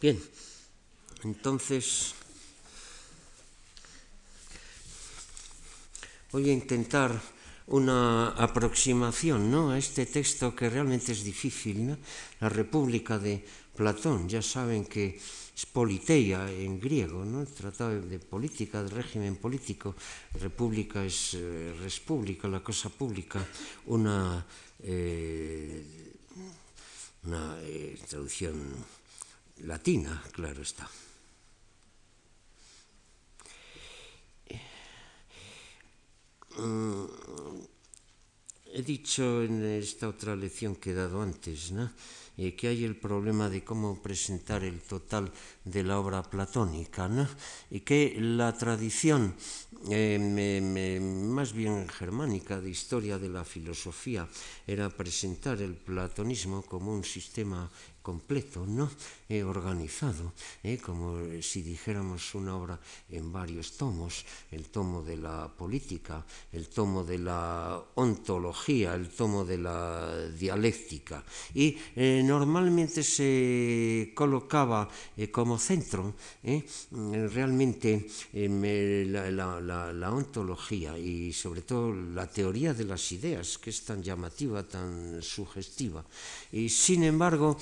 Bien, entonces voy a intentar una aproximación ¿no? a este texto que realmente es difícil, ¿no? la República de Platón, ya saben que es politeia en griego, ¿no? tratado de política, de régimen político, república es eh, república, la cosa pública, una, eh, una eh, traducción latina, claro está. He dicho en esta otra lección que he dado antes, ¿no? eh, que hay el problema de cómo presentar el total de la obra platónica, ¿no? y que la tradición eh, más bien germánica de historia de la filosofía era presentar el platonismo como un sistema completo, ¿no? Eh, organizado, eh, como si dijéramos una obra en varios tomos, el tomo de la política, el tomo de la ontología, el tomo de la dialéctica. Y eh, normalmente se colocaba eh, como centro realmente la, la ontología y sobre todo la teoría de las ideas, que es tan llamativa, tan sugestiva. Y sin embargo,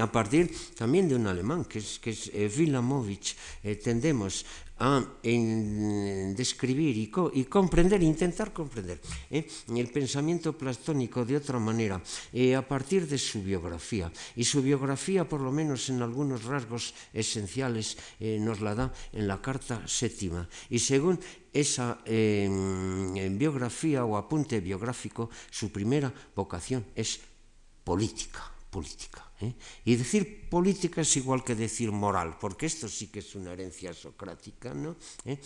a partir también de un alemán, que es, que es eh, Vilamovich, eh, tendemos a en, describir y, co, y, comprender, intentar comprender eh, el pensamiento platónico de otra manera, a partir de su biografía. Y su biografía, por lo menos en algunos rasgos esenciales, nos la da en la carta séptima. Y según esa eh, biografía o apunte biográfico, su primera vocación es política, política. ¿eh? Y decir política es igual que decir moral, porque esto sí que es una herencia socrática, ¿no? ¿Eh?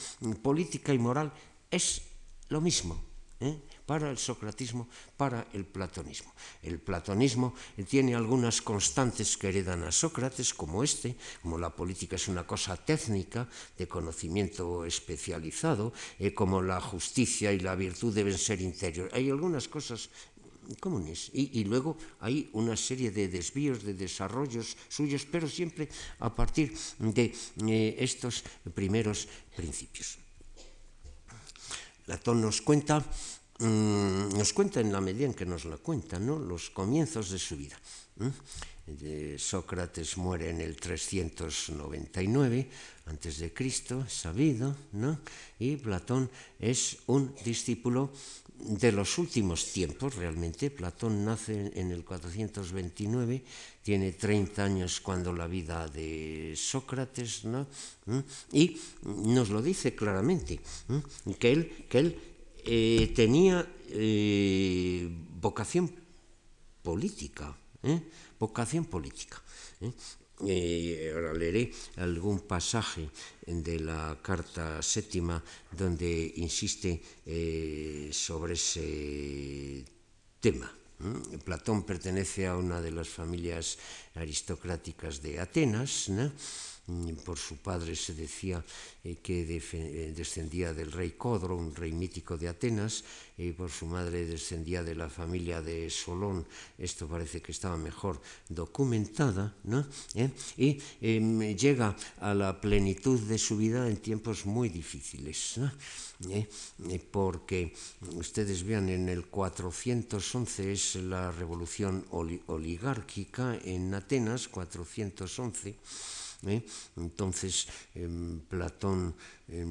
Política y moral es lo mismo. ¿eh? para el socratismo, para el platonismo. El platonismo tiene algunas constantes que heredan a Sócrates, como este, como la política es una cosa técnica, de conocimiento especializado, eh, como la justicia y la virtud deben ser interiores. Hay algunas cosas Y, y, luego hay una serie de desvíos, de desarrollos suyos, pero siempre a partir de eh, estos primeros principios. Platón nos cuenta, mmm, nos cuenta en la medida en que nos la cuenta, ¿no? los comienzos de su vida. Sócrates muere en el 399 antes de Cristo, sabido, ¿no? Y Platón es un discípulo de los últimos tiempos, realmente. Platón nace en el 429, tiene 30 años cuando la vida de Sócrates, ¿no? ¿Mm? y nos lo dice claramente, ¿Mm? que él, que él eh, tenía eh, vocación política, ¿eh? vocación política. eh, ahora leeré algún pasaje de la carta séptima donde insiste eh, sobre ese tema. Platón pertenece a una de las familias aristocráticas de Atenas, ¿no? Por su padre se decía eh, que eh, descendía del rey Codro, un rey mítico de Atenas, y por su madre descendía de la familia de Solón, esto parece que estaba mejor documentada, ¿no? ¿Eh? y eh, llega a la plenitud de su vida en tiempos muy difíciles, ¿no? Porque ustedes vean, en el 411 es la revolución oligárquica en Atenas, 411, ¿Eh? Entonces, eh, Platón eh,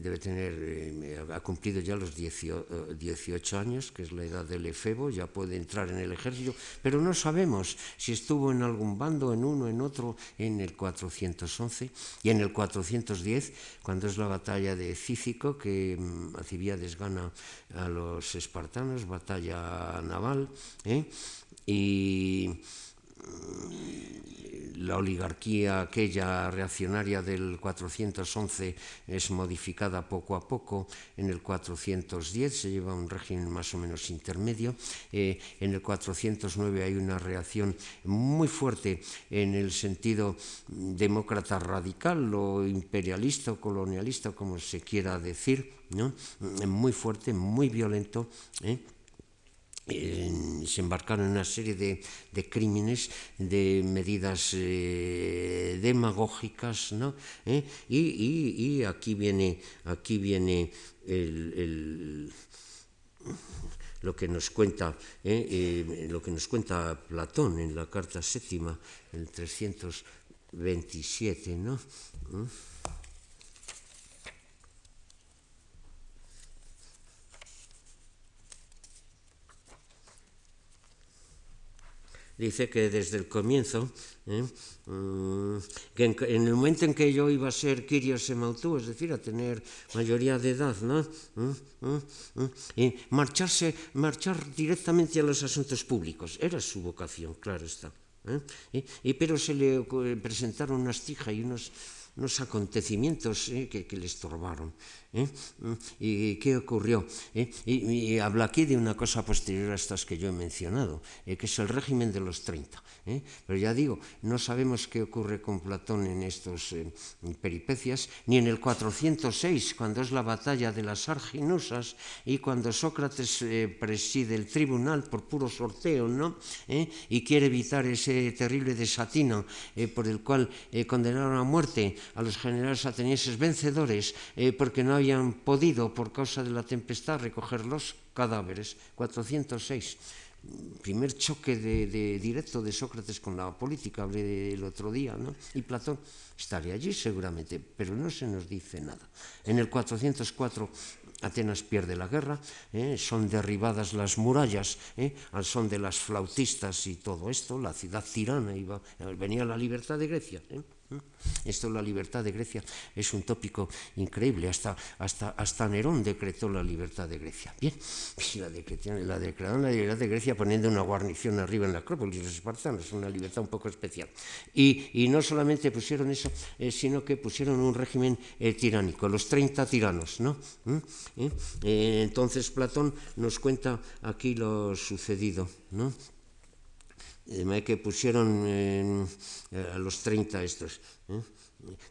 debe tener, eh, ha cumplido ya los 18, 18 años, que es la edad del efebo, ya puede entrar en el ejército, pero no sabemos si estuvo en algún bando, en uno, en otro, en el 411 y en el 410, cuando es la batalla de Cícico, que Alcibiades gana a los espartanos, batalla naval, ¿eh? y la oligarquía aquella reaccionaria del 411 es modificada poco a poco, en el 410 se lleva un régimen más o menos intermedio, eh, en el 409 hay una reacción muy fuerte en el sentido demócrata radical o imperialista o colonialista, como se quiera decir, ¿no? muy fuerte, muy violento. ¿eh? Se embarcaron en una serie de, de crímenes, de medidas eh, demagógicas, ¿no? ¿Eh? Y, y, aquí viene, aquí viene el, el, lo que nos cuenta, ¿eh? eh lo que nos cuenta Platón en la carta séptima, el 327, ¿no? Dice que desde el comienzo, ¿eh? mm, que en, el momento en que yo iba a ser Kirio Semautú, es decir, a tener mayoría de edad, ¿no? ¿Mm? ¿Mm? y marcharse, marchar directamente a los asuntos públicos, era su vocación, claro está. ¿eh? Y, pero se le presentaron unas tijas y unos, unos acontecimientos ¿eh? que, que le estorbaron. ¿Eh? ¿Y qué ocurrió? ¿Eh? Y, habla aquí de una cosa posterior a estas que yo he mencionado, ¿eh? que es el régimen de los 30. ¿eh? Pero ya digo, no sabemos qué ocurre con Platón en estos eh, peripecias, ni en el 406, cuando es la batalla de las Arginusas y cuando Sócrates preside el tribunal por puro sorteo, ¿no? y quiere evitar ese terrible desatino por el cual condenaron a muerte a los generales atenienses vencedores porque no habían podido, por causa de la tempestad, recoger los cadáveres. 406 primer choque de, de, directo de Sócrates con la política, hablé del otro día, ¿no? y Platón estaría allí seguramente, pero no se nos dice nada. En el 404 Atenas pierde la guerra, ¿eh? son derribadas las murallas ¿eh? al son de las flautistas y todo esto, la ciudad tirana, iba, venía la libertad de Grecia. ¿eh? Esto, la libertad de Grecia, es un tópico increíble. Hasta, hasta, hasta Nerón decretó la libertad de Grecia. Bien, la decretaron, la decretaron la libertad de Grecia poniendo una guarnición arriba en la Acrópolis, los espartanos, una libertad un poco especial. Y, y no solamente pusieron eso, eh, sino que pusieron un régimen eh, tiránico, los 30 tiranos. ¿no? ¿Mm? ¿Eh? Entonces Platón nos cuenta aquí lo sucedido. ¿no? Que pusieron eh, a los 30 estos. ¿eh?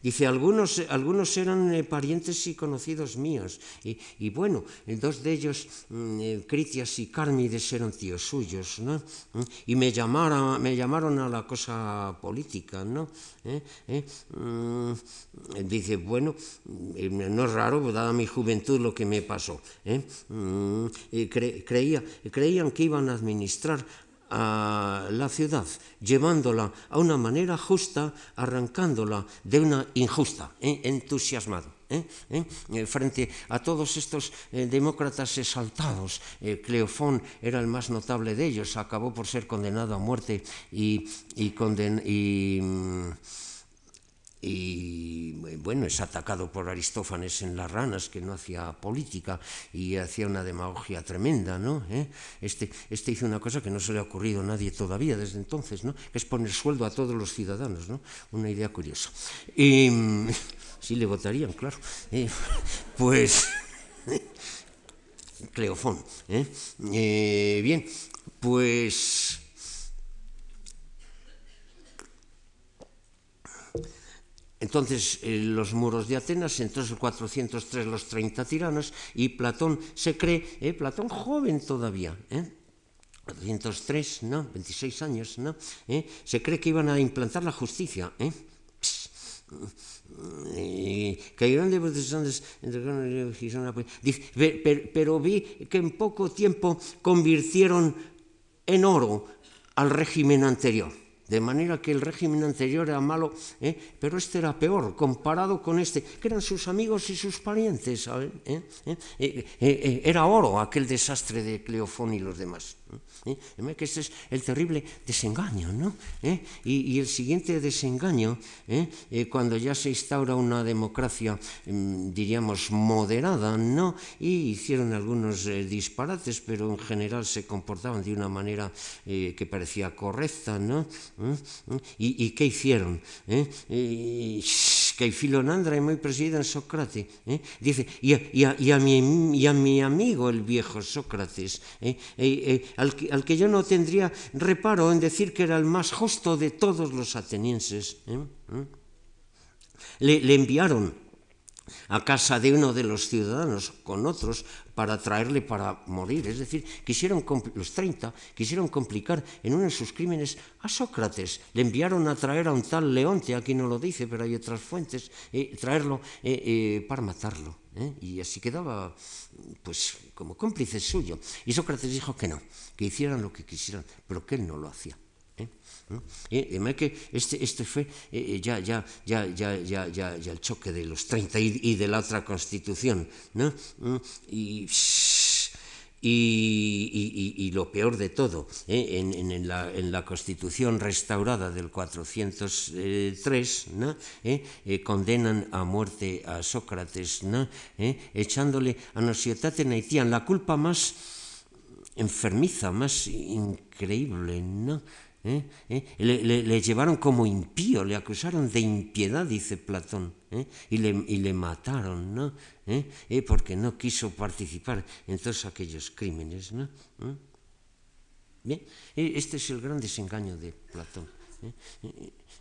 Dice, algunos, algunos eran eh, parientes y conocidos míos, y, bueno, dos de ellos, mm, eh, Critias y Cármides, eran tíos suyos, ¿no? Y me llamaron, me llamaron a la cosa política, ¿no? ¿Eh? ¿Eh? Mm, dice, bueno, no es raro, dada mi juventud, lo que me pasó. Mm, cre creía, creían que iban a administrar a la ciudad, llevándola a una manera justa, arrancándola de una injusta, ¿eh? entusiasmado. ¿eh? ¿Eh? frente a todos estos demócratas exaltados. Cleofón era el más notable de ellos, acabó por ser condenado a muerte y mm, y bueno, es atacado por Aristófanes en las ranas, que no hacía política y hacía una demagogia tremenda, ¿no? ¿Eh? Este, este hizo una cosa que no se le ha ocurrido a nadie todavía desde entonces, ¿no? Es poner sueldo a todos los ciudadanos, ¿no? Una idea curiosa. Y sí le votarían, claro. Pues Cleofón. ¿eh? Eh, bien, pues Entonces, eh, los muros de Atenas, entonces el 403 los 30 tiranos, y Platón se cree, eh, Platón joven todavía, ¿eh? 403, ¿no? 26 años, ¿no? ¿Eh? Se cree que iban a implantar la justicia, ¿eh? pero vi que en poco tiempo convirtieron en oro al régimen anterior. De manera que el régimen anterior era malo, ¿eh? pero este era peor comparado con este, que eran sus amigos y sus parientes. ¿sabes? ¿Eh? ¿Eh? Eh, ¿Eh? ¿Eh? era oro aquel desastre de Cleofón y los demás. ¿Eh? que este es el terrible desengaño, ¿no? ¿Eh? Y, el siguiente desengaño, ¿eh? cuando ya se instaura una democracia, mm, diríamos, moderada, ¿no? Y hicieron algunos disparates, pero en general se comportaban de una manera que parecía correcta, ¿no? ¿Y, qué hicieron? Que Filonandra é moi presida en Sócrates. Eh? Dice, e a, e, a, mi, amigo el viejo Sócrates, eh? Eh, al, que, yo no tendría reparo en decir que era el más justo de todos los atenienses. Le enviaron a casa de uno de los ciudadanos con otros para traerle para morir. Es decir, quisieron, los 30 quisieron complicar en uno de sus crímenes a Sócrates. Le enviaron a traer a un tal Leonte, aquí no lo dice, pero hay otras fuentes, eh, traerlo eh, eh, para matarlo. ¿eh? Y así quedaba, pues, como cómplice suyo. Y Sócrates dijo que no, que hicieran lo que quisieran, pero que él no lo hacía. ¿Eh? Eh, que este, este fue eh, ya, ya, ya, ya, ya, ya, ya el choque de los 30 y, y de la otra constitución, ¿no? Y, y, y, y, lo peor de todo, ¿eh? en, en, la, en, la, Constitución restaurada del 403, ¿no? ¿Eh? Eh, condenan a muerte a Sócrates, ¿no? echándole a Nosietate Naitian la culpa más enfermiza, más increíble, ¿no? ¿Eh? ¿Eh? Le, le, le, llevaron como impío, le acusaron de impiedad, dice Platón, ¿eh? y, le, y, le, mataron, ¿no? ¿Eh? Porque no quiso participar en todos aquellos crímenes, ¿no? Bien, este es el gran desengaño de Platón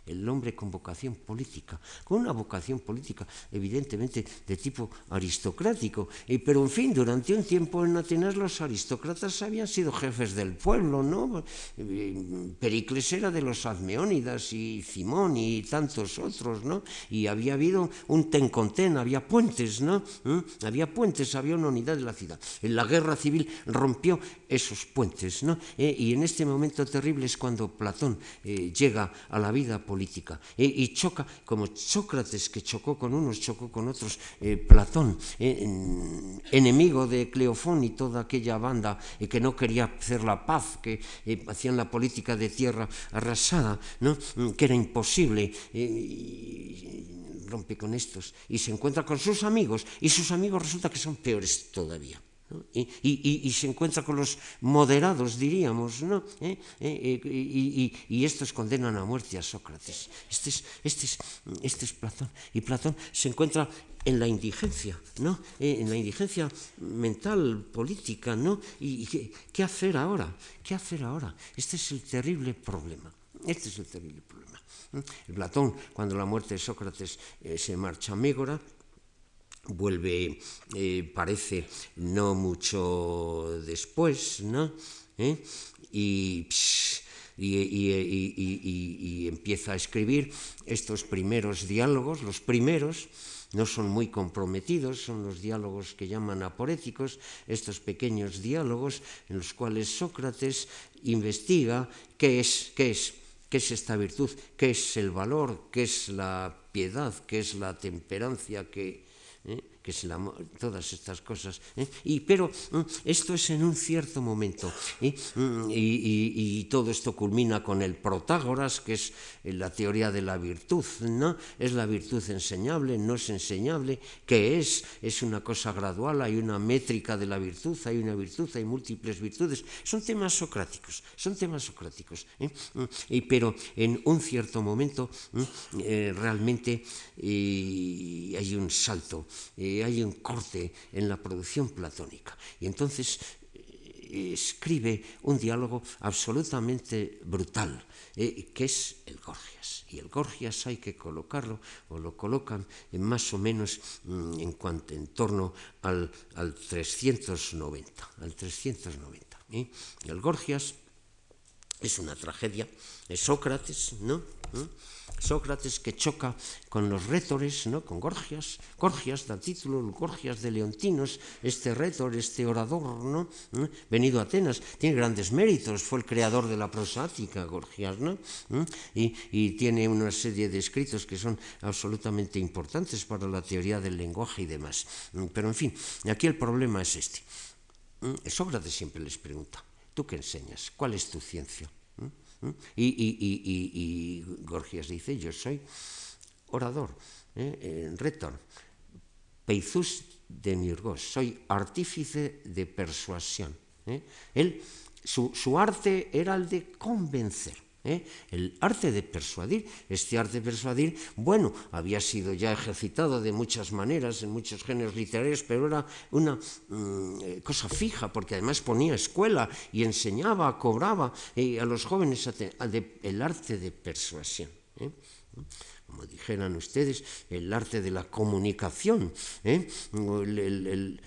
el hombre con vocación política, con una vocación política evidentemente de tipo aristocrático, pero en fin, durante un tiempo en Atenas los aristócratas habían sido jefes del pueblo, ¿no? Pericles era de los Admeónidas y Simón y tantos otros, ¿no? Y había habido un ten con ten, había puentes, ¿no? ¿Mm? Había puentes, había una unidad de la ciudad. En la guerra civil rompió esos puentes, ¿no? Eh, y en este momento terrible es cuando Platón eh, llega a la vida política política. E, y choca, como Sócrates, que chocó con unos, chocó con otros, eh, Platón, eh, enemigo de Cleofón y toda aquella banda eh, que no quería hacer la paz, que eh, hacían la política de tierra arrasada, ¿no? Mm, que era imposible. Eh, rompe con estos y se encuentra con sus amigos y sus amigos resulta que son peores todavía. ¿No? Y, y, y, se encuentra con los moderados, diríamos, ¿no? ¿Eh? ¿Eh? Y, estos condenan a muerte a Sócrates. Este es, este, es, este es Platón. Y Platón se encuentra en la indigencia, ¿no? Eh, en la indigencia mental, política, ¿no? ¿Y, qué, qué hacer ahora? ¿Qué hacer ahora? Este es el terrible problema. Este es el terrible problema. Platón, cuando la muerte de Sócrates eh, se marcha a Mégora, vuelve, eh, parece, no mucho después, ¿no? ¿Eh? Y, y, y, empieza a escribir estos primeros diálogos, los primeros, no son muy comprometidos, son los diálogos que llaman aporéticos, estos pequeños diálogos en los cuales Sócrates investiga qué es, qué es, qué es esta virtud, qué es el valor, qué es la piedad, qué es la temperancia, qué, ¿eh? Que es la, todas estas cosas. ¿eh? Y, pero mm, esto es en un cierto momento. ¿eh? Y, y, y, todo esto culmina con el Protágoras, que es la teoría de la virtud. ¿no? Es la virtud enseñable, no es enseñable. ¿Qué es? Es una cosa gradual, hay una métrica de la virtud, hay una virtud, hay múltiples virtudes. Son temas socráticos, son temas socráticos. ¿eh? Y, pero en un cierto momento eh, realmente eh, hay un salto. Eh, hay un corte en la producción platónica. Y entonces eh, escribe un diálogo absolutamente brutal, eh, que es el Gorgias. Y el Gorgias hay que colocarlo, o lo colocan en más o menos mm, en, cuanto, en torno al, al 390. Al 390 ¿eh? El Gorgias es una tragedia, es Sócrates, ¿no? ¿Eh? Sócrates que choca con los rétores, ¿no? con Gorgias, Gorgias da título, Gorgias de Leontinos, este rétor, este orador, ¿no? ¿Eh? venido a Atenas, tiene grandes méritos, fue el creador de la prosática, Gorgias, ¿no? ¿Eh? y, tiene una serie de escritos que son absolutamente importantes para la teoría del lenguaje y demás. Pero en fin, aquí el problema es este. Sócrates siempre les pregunta, ¿Tú qué enseñas? ¿Cuál es tu ciencia? ¿Mm? ¿Mm? Y, y, y, y, Gorgias dice, yo soy orador, ¿eh? retor, peizús de Mirgos, soy artífice de persuasión. ¿eh? Él, su, su arte era el de convencer. ¿Eh? El arte de persuadir, este arte de persuadir, bueno, había sido ya ejercitado de muchas maneras en muchos géneros literarios, pero era una mm, eh, cosa fija, porque además ponía escuela y enseñaba, cobraba eh, a los jóvenes el arte de persuasión. Como dijeran ustedes, el arte de la comunicación, el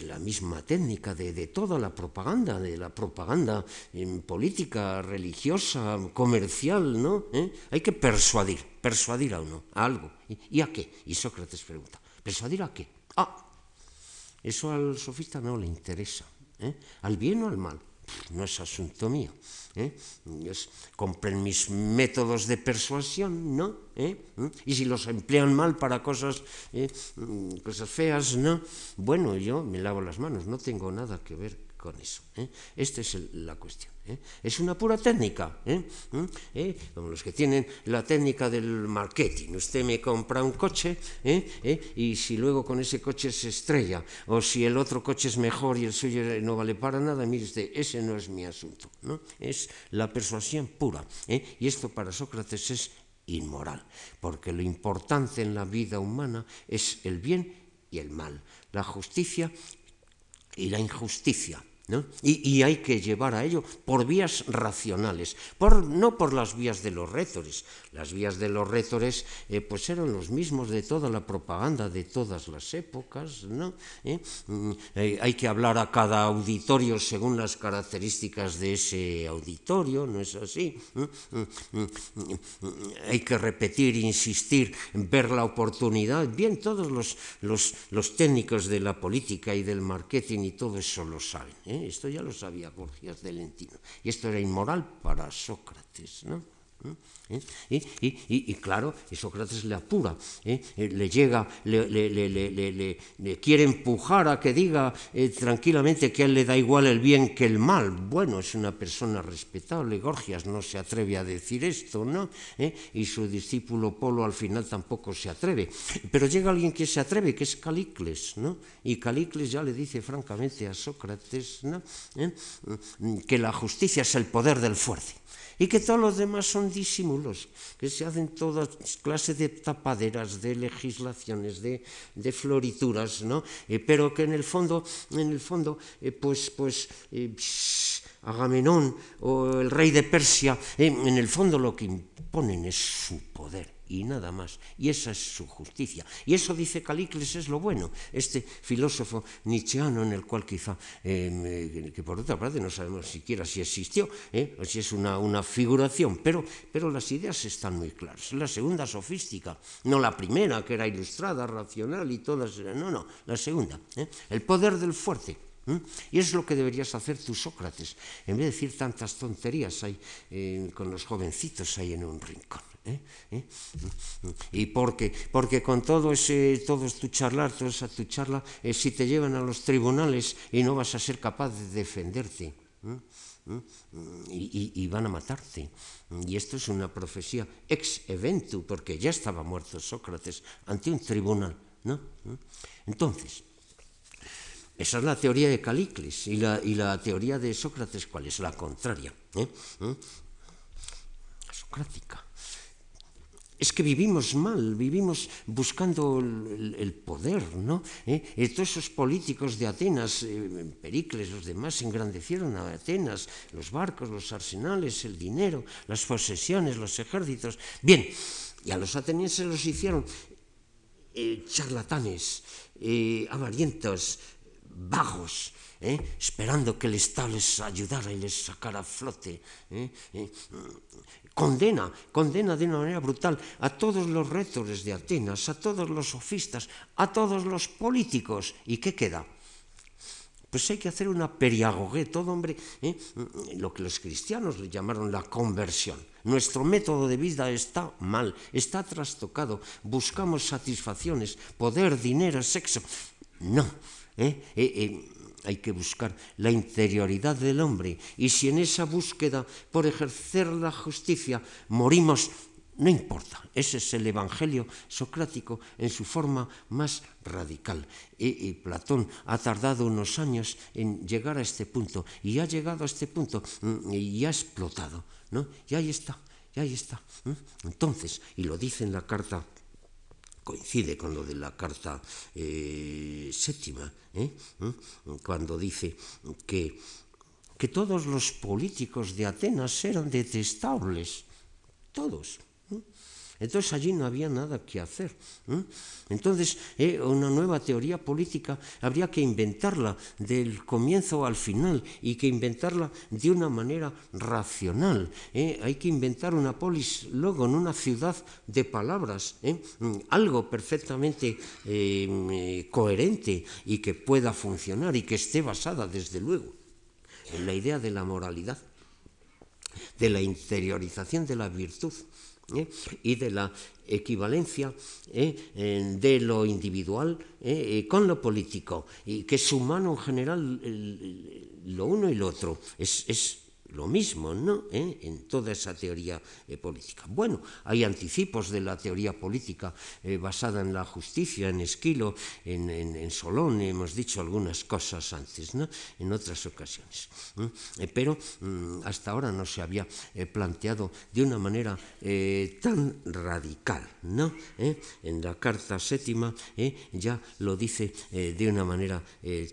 la misma técnica de, de, toda la propaganda, de la propaganda en política, religiosa, comercial, ¿no? ¿Eh? Hay que persuadir, persuadir a uno, a algo. ¿Y, a qué? Y Sócrates pregunta, ¿persuadir a qué? Ah, eso al sofista no le interesa, ¿eh? ¿Al bien o al mal? no es asunto mío. ¿Eh? compren mis métodos de persuasión, ¿no? ¿Eh? ¿Mm? Y si los emplean mal para cosas, ¿eh? Mm, cosas feas, ¿no? Bueno, yo me lavo las manos, no tengo nada que ver con eso. ¿eh? Esta es la cuestión. ¿eh? Es una pura técnica, ¿eh? ¿Mm? ¿Eh? como los que tienen la técnica del marketing. Usted me compra un coche y si luego con ese coche se estrella o si el otro coche es mejor y el suyo no vale para nada, mire usted, ese no es mi asunto. Es la persuasión pura. Y esto para Sócrates es inmoral, porque lo importante en la vida humana es el bien y el mal, la justicia y la injusticia. Y, hay que llevar a ello por vías racionales, por, no por las vías de los rétores. Las vías de los rétores eh, pues eran los mismos de toda la propaganda de todas las épocas. ¿no? ¿Eh? Mm, eh, hay que hablar a cada auditorio según las características de ese auditorio, ¿no es así? ¿Mm? Mm, hay que repetir, insistir, ver la oportunidad. Bien, todos los, los, los técnicos de la política y del marketing y todo eso lo saben. Esto ya lo sabía Gorgias de Lentino. Y esto era inmoral para Sócrates, ¿no? ¿Eh? Y, y, y, claro, Sócrates le apura, ¿eh? Eh, le llega, le, quiere empujar a que diga tranquilamente que a él le da igual el bien que el mal. Bueno, es una persona respetable, Gorgias no se atreve a decir esto, ¿no? Y su discípulo Polo al final tampoco se atreve. Pero llega alguien que se atreve, que es Calicles, ¿no? Y Calicles ya le dice francamente a Sócrates, ¿no? Que la justicia es el poder del fuerte y que todos los demás son disimulos, que se hacen todas clases de tapaderas, de legislaciones, de, de florituras, ¿no? Eh, pero que en el fondo, en el fondo, eh, pues, pues, eh, Agamenón o el rey de Persia, en el fondo lo que imponen es su poder y nada más. Y esa es su justicia. Y eso dice Calicles es lo bueno, este filósofo nietzscheano en el cual quizá, eh, que por otra parte no sabemos siquiera si existió, eh, o si es una, una figuración, pero, pero las ideas están muy claras. La segunda sofística, no la primera que era ilustrada, racional y todas, no, no, la segunda. Eh, el poder del fuerte. Y es lo que deberías hacer tú, Sócrates, en vez de decir tantas tonterías eh, con los jovencitos ahí en un rincón. ¿Eh? ¿Eh? Y porque, porque con todo ese, todo tu charlar, toda esa tu charla, si te llevan a los tribunales y no vas a ser capaz de defenderte. Y, y, van a matarte. Y esto es una profecía ex eventu, porque ya estaba muerto Sócrates ante un tribunal. ¿no? Entonces, esa es la teoría de Calicles y la, y la teoría de Sócrates, ¿cuál es? La contraria. ¿eh? ¿Eh? Socrática. Es que vivimos mal, vivimos buscando el, poder, ¿no? ¿Eh? todos esos políticos de Atenas, eh, Pericles, los demás, engrandecieron a Atenas, los barcos, los arsenales, el dinero, las posesiones, los ejércitos. Bien, y a los atenienses los hicieron eh, charlatanes, eh, avarientos, vagos, esperando que el Estado les ayudara y les sacara a flote. Condena, condena de una manera brutal a todos los rétores de Atenas, a todos los sofistas, a todos los políticos. ¿Y qué queda? Pues hay que hacer una periagogue, todo hombre, lo que los cristianos le llamaron la conversión. Nuestro método de vida está mal, está trastocado, buscamos satisfacciones, poder, dinero, sexo. No, ¿eh? Eh, eh, hay que buscar la interioridad del hombre. Y si en esa búsqueda por ejercer la justicia morimos, no importa. Ese es el Evangelio socrático en su forma más radical. Y, Platón ha tardado unos años en llegar a este punto y ha llegado a este punto mm, y ha explotado. ¿no? Y ahí está, y ahí está. Entonces, y lo dice en la carta coincide con lo de la carta eh, séptima, ¿eh? ¿Mm? cuando dice que, que todos los políticos de Atenas eran detestables, todos. Entonces allí no había nada que hacer. Entonces, eh, una nueva teoría política habría que inventarla del comienzo al final y que inventarla de una manera racional. ¿eh? Hay que inventar una polis luego en una ciudad de palabras, ¿eh? algo perfectamente coherente y que pueda funcionar y que esté basada, desde luego, en la idea de la moralidad, de la interiorización de la virtud ¿eh? y de la equivalencia ¿eh? de lo individual ¿eh? con lo político, y que es humano en general lo uno y lo otro. Es, es lo mismo, ¿no? ¿Eh? En toda esa teoría eh, política. Bueno, hay anticipos de la teoría política eh, basada en la justicia, en Esquilo, en, Solón, hemos dicho algunas cosas antes, ¿no? En otras ocasiones. pero mm, hasta ahora no se había planteado de una manera tan radical, ¿no? En la carta séptima ya lo dice de una manera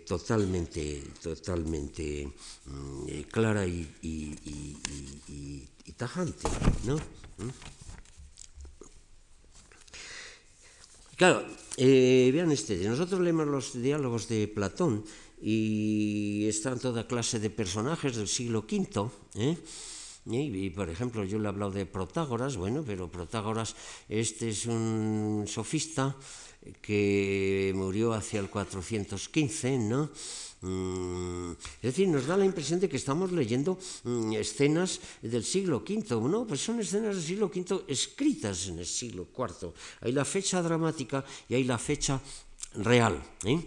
totalmente, totalmente mm, clara y, tajante, ¿no? ¿Mm? Claro, eh, vean ustedes, nosotros leemos los diálogos de Platón y están toda clase de personajes del siglo V, ¿eh? Y, por ejemplo, yo le he hablado de Protágoras, bueno, pero Protágoras, este es un sofista que murió hacia el 415, ¿no? Mm, es decir, nos da la impresión de que estamos leyendo mm, escenas del siglo V. No, pues son escenas del siglo V escritas en el siglo IV. Hay la fecha dramática y hay la fecha real. ¿eh?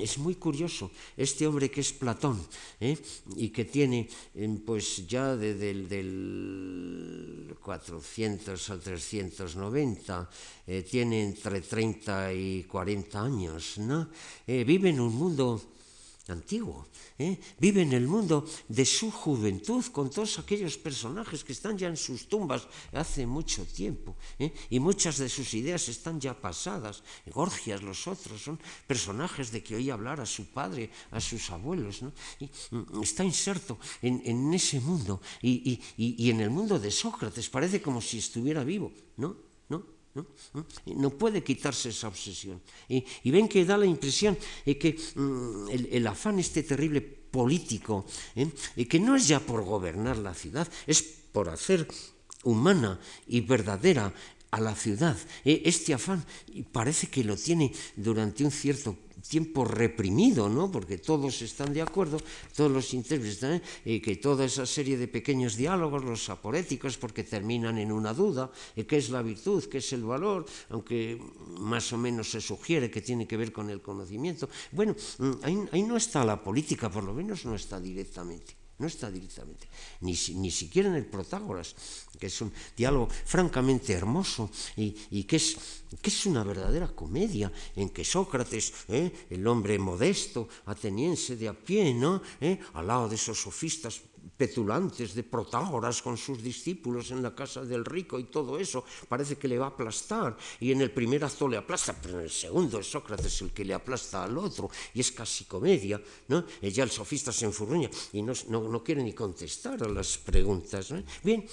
Es muy curioso este hombre que es Platón ¿eh? y que tiene em, pues ya desde el del 400 al 390, eh, tiene entre 30 y 40 años, ¿no? vive en un mundo antiguo. ¿eh? Vive en el mundo de su juventud con todos aquellos personajes que están ya en sus tumbas hace mucho tiempo. ¿eh? Y muchas de sus ideas están ya pasadas. Gorgias, los otros, son personajes de que oía hablar a su padre, a sus abuelos. Y, mm, está inserto en, ese mundo. Y, y en el mundo de Sócrates parece como si estuviera vivo. ¿no? ¿No? puede quitarse esa obsesión. Y, ven que da la impresión de que mm, el, afán este terrible político, ¿eh? que no es ya por gobernar la ciudad, es por hacer humana y verdadera a la ciudad. ¿eh? Este afán parece que lo tiene durante un cierto tiempo reprimido, ¿no? porque todos están de acuerdo, todos los intérpretes están, y que toda esa serie de pequeños diálogos, los aporéticos, porque terminan en una duda, qué es la virtud, qué es el valor, aunque más o menos se sugiere que tiene que ver con el conocimiento. Bueno, mm, ahí no está la política, por lo menos no está directamente no está directamente, ni, ni, siquiera en el Protágoras, que es un diálogo francamente hermoso y, y que, es, que, es, una verdadera comedia en que Sócrates, ¿eh? el hombre modesto, ateniense de a pie, ¿no? ¿Eh? al lado de esos sofistas petulantes de Protágoras con sus discípulos en la casa del rico y todo eso, parece que le va a aplastar. Y en el primer acto le aplasta, pero en el segundo es Sócrates el que le aplasta al otro, y es casi comedia. ¿no? Y ya el sofista se enfurruña y no, no, quiere ni contestar a las preguntas. Bien,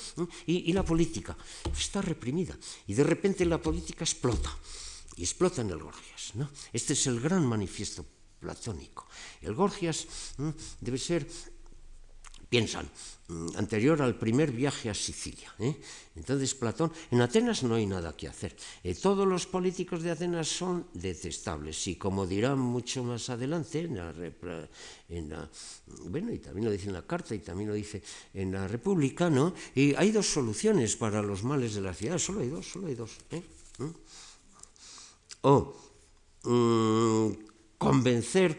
y, y la política está reprimida, y de repente la política explota, y explota en el Gorgias. ¿no? Este es el gran manifiesto platónico. El Gorgias debe ser piensan, mm, anterior al primer viaje a Sicilia. ¿eh? Entonces Platón, en Atenas no hay nada que hacer. Eh, todos los políticos de Atenas son detestables y como dirán mucho más adelante, en la, bueno, y también lo dice en la carta y también lo dice en la República, ¿no? Y hay dos soluciones para los males de la ciudad, solo hay dos, solo hay dos. ¿eh? ¿Mm? O mm, convencer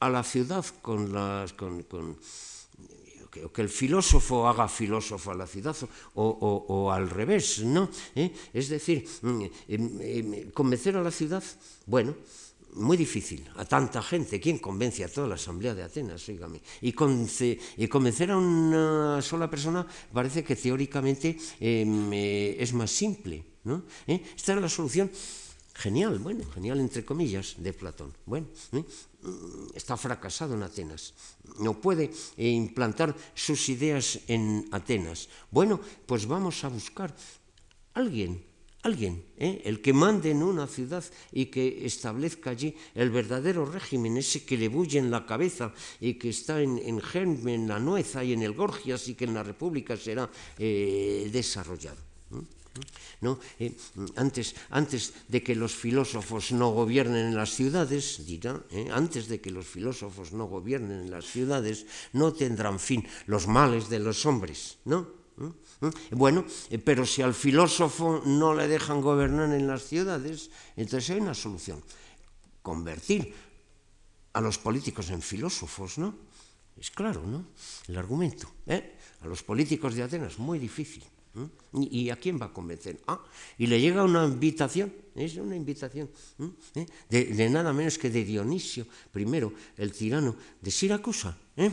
a la ciudad con las... Con, que, que, el filósofo haga filósofo a la ciudad o, o, al revés, ¿no? ¿Eh? Es decir, eh, convencer a la ciudad, bueno, muy difícil a tanta gente. ¿Quién convence a toda la Asamblea de Atenas? Oígame. Y, conce, y convencer a una sola persona parece que teóricamente eh, es más simple. ¿no? ¿Eh? Esta era la solución genial, bueno, genial entre comillas, de Platón. Bueno, ¿eh? está fracasado en Atenas. No puede eh, implantar sus ideas en Atenas. Bueno, pues vamos a buscar alguien alguien, ¿eh? el que mande en una ciudad y que establezca allí el verdadero régimen, ese que le bulle en la cabeza y que está en, en Germe, en la Nueza y en el Gorgias y que en la República será desarrollado. ¿No? Eh, antes, antes de que los filósofos no gobiernen en las ciudades, dirá, ¿eh? antes de que los filósofos no gobiernen en las ciudades, no tendrán fin los males de los hombres, ¿no? Bueno, eh, pero si al filósofo no le dejan gobernar en las ciudades, entonces hay una solución. Convertir a los políticos en filósofos, ¿no? Es claro, ¿no? El argumento. A los políticos de Atenas, muy difícil. ¿Eh? ¿Y a quién va a convencer? Ah, y le llega una invitación, es una invitación ¿eh? de, nada menos que de Dionisio, primero, el tirano de Siracusa. ¿eh?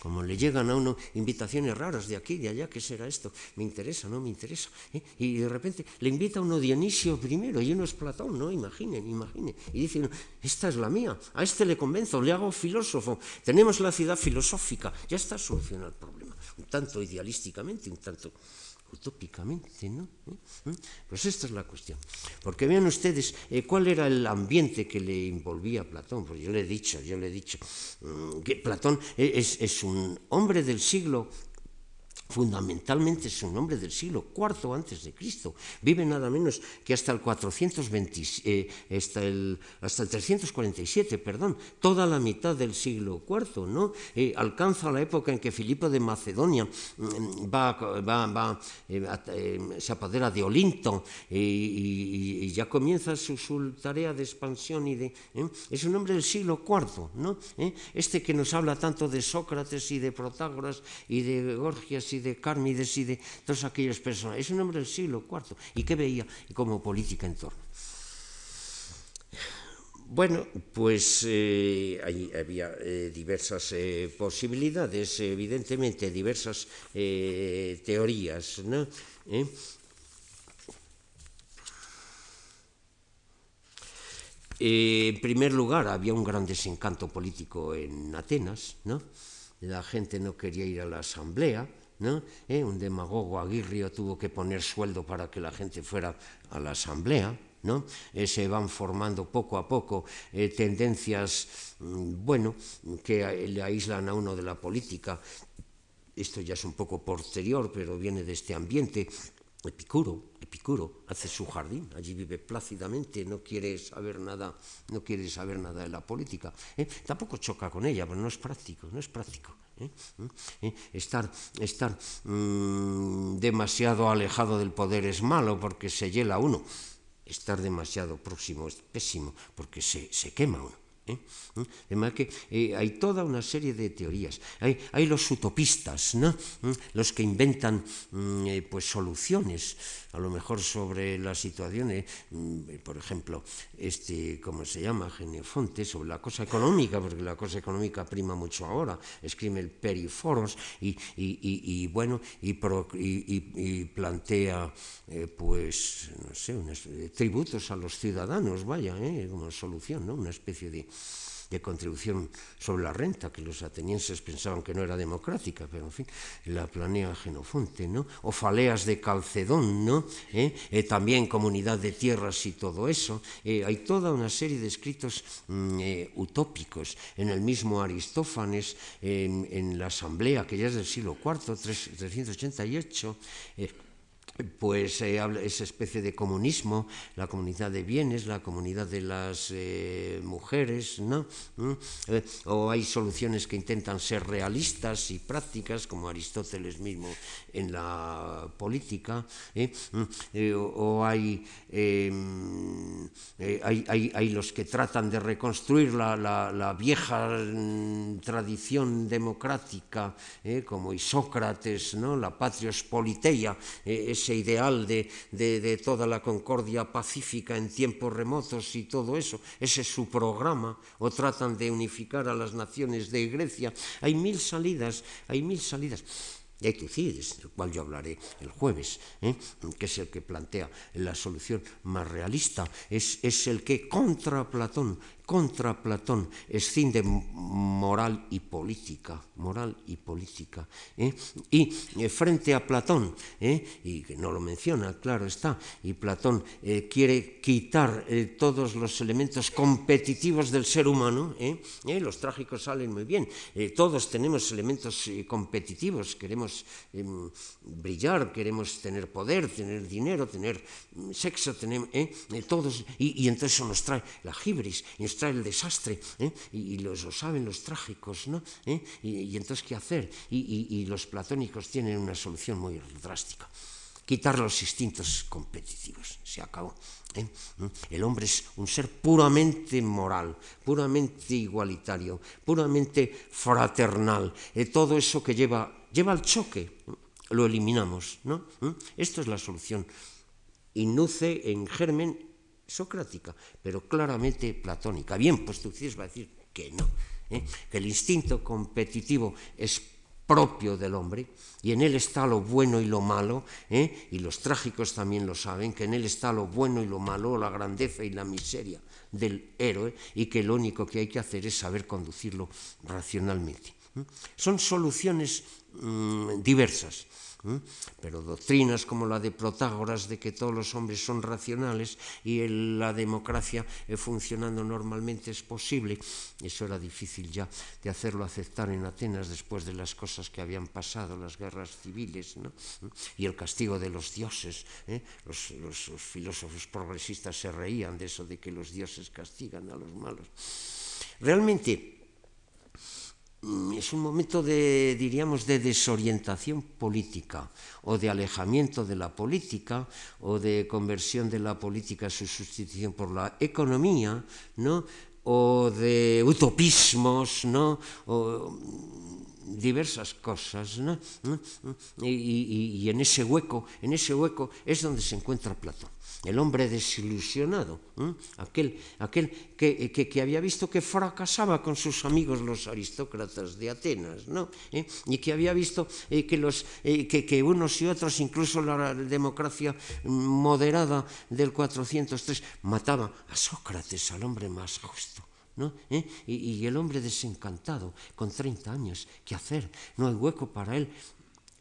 Como le llegan a uno invitaciones raras de aquí, de allá, ¿qué será esto? Me interesa, no me interesa. ¿eh? Y de repente le invita a uno Dionisio primero y uno es Platón, ¿no? Imaginen, imaginen. Y dice esta es la mía, a este le convenzo, le hago filósofo. Tenemos la ciudad filosófica, ya está solucionado el problema. Un tanto idealísticamente, un tanto utópicamente, ¿no? ¿Eh? ¿Eh? Pues esta es la cuestión. Porque vean ustedes eh, cuál era el ambiente que le envolvía a Platón. Pues yo le he dicho, yo le he dicho mmm, que Platón es, es un hombre del siglo fundamentalmente es un hombre del siglo IV antes de Cristo. Vive nada menos que hasta el 420, eh, 347, perdón, toda la mitad del siglo IV, ¿no? Eh, alcanza la época en que Filipo de Macedonia mm, va, va, va eh, se apodera de Olinto y, ya comienza su, su, tarea de expansión y de es un hombre del siglo IV, ¿no? Este que nos habla tanto de Sócrates y de Protágoras y de Gorgias y de Cármides y de todos aquellos personajes. Es un hombre del siglo IV. ¿Y qué veía como política en torno? Bueno, pues eh, había eh, diversas eh, posibilidades, evidentemente diversas teorías, en primer lugar, había un gran desencanto político en Atenas, ¿no? La gente no quería ir a la asamblea, ¿Eh? Un demagogo aguirrio tuvo que poner sueldo para que la gente fuera a la asamblea, ¿no? Eh, se van formando poco a poco eh, tendencias, mmm, bueno, que le aíslan a uno de la política. Esto ya es un poco posterior, pero viene de este ambiente. Epicuro, Epicuro hace su jardín, allí vive plácidamente, no quiere saber nada, no quiere saber nada de la política. Tampoco choca con ella, pero no es práctico, no es práctico. ¿Eh? Estar, estar mmm, demasiado alejado del poder es malo porque se hiela uno. Estar demasiado próximo es pésimo porque se, se quema uno. ¿Eh? De manera que eh, hay toda una serie de teorías. Hay, hay los utopistas, ¿no? los que inventan eh, pues soluciones, a lo mejor sobre las situaciones, por ejemplo, este, ¿cómo se llama? Genefonte, sobre la cosa económica, porque la cosa económica prima mucho ahora, escribe el Periforos y, y, y, y bueno, y, pro, y plantea, eh, pues, no sé, unos tributos a los ciudadanos, vaya, ¿eh? como solución, ¿no? Una especie de de contribución sobre la renta, que los atenienses pensaban que no era democrática, pero en fin, la planea Genofonte, ¿no? O Faleas de Calcedón, ¿no? ¿Eh? Eh, también comunidad de tierras y todo eso. Eh, hay toda una serie de escritos mm, utópicos. En el mismo Aristófanes, en, la Asamblea, que ya es del siglo IV, 388, pues eh, esa especie de comunismo, la comunidad de bienes, la comunidad de las eh, mujeres, ¿no? ¿Mm? Eh, o hay soluciones que intentan ser realistas y prácticas, como Aristóteles mismo en la política, ¿Mm? o, hay, em, hay, hay, hay, los que tratan de reconstruir la, la, vieja mm, tradición democrática, como Isócrates, ¿no? la patrios politeia, ese ideal de, de, toda la concordia pacífica en tiempos remotos y todo eso, ese es su programa, o tratan de unificar a las naciones de Grecia. Hay mil salidas, hay mil salidas. Y hay Tucídides, del cual yo hablaré el jueves, ¿eh? que es el que plantea la solución más realista, es, es el que contra Platón contra Platón, escinde moral y política, moral y política. ¿eh? Y eh, frente a Platón, ¿eh? y que no lo menciona, claro está, y Platón quiere quitar todos los elementos competitivos del ser humano, los trágicos salen muy bien, todos tenemos elementos competitivos, queremos em, brillar, queremos tener poder, tener dinero, tener mm, sexo, tener, todos, y, entonces eso nos trae la gibris, y el desastre, ¿eh? y, lo saben los trágicos, ¿no? ¿Eh? Y, entonces, ¿qué hacer? Y, los platónicos tienen una solución muy drástica. Quitar los instintos competitivos. Se acabó. ¿eh? ¿Mm? El hombre es un ser puramente moral, puramente igualitario, puramente fraternal. todo eso que lleva, lleva al choque, lo eliminamos. ¿no? Esto es la solución. Induce en germen socrática, pero claramente platónica. Bien, pues Tucídides va a decir que no, ¿eh? que el instinto competitivo es propio del hombre y en él está lo bueno y lo malo, ¿eh? y los trágicos también lo saben, que en él está lo bueno y lo malo, la grandeza y la miseria del héroe y que lo único que hay que hacer es saber conducirlo racionalmente. ¿eh? Son soluciones mmm, diversas pero doctrinas como la de Protágoras de que todos los hombres son racionales y la democracia eh, funcionando normalmente es posible, eso era difícil ya de hacerlo aceptar en Atenas después de las cosas que habían pasado, las guerras civiles y el castigo de los dioses. ¿eh? Los, los filósofos progresistas se reían de eso, de que los dioses castigan a los malos. Realmente, es un momento de, diríamos, de desorientación política o de alejamiento de la política o de conversión de la política a su sustitución por la economía, ¿no? o de utopismos, ¿no? Diversas cosas, ¿no? Y, en ese hueco, en ese hueco es donde se encuentra Platón el hombre desilusionado, ¿eh? aquel, aquel que, que, había visto que fracasaba con sus amigos los aristócratas de Atenas, ¿no? ¿Eh? y que había visto eh, que, los, que, que, unos y otros, incluso la democracia moderada del 403, mataba a Sócrates, al hombre más justo. ¿No? ¿Eh? Y, y, el hombre desencantado, con 30 años, ¿qué hacer? No hay hueco para él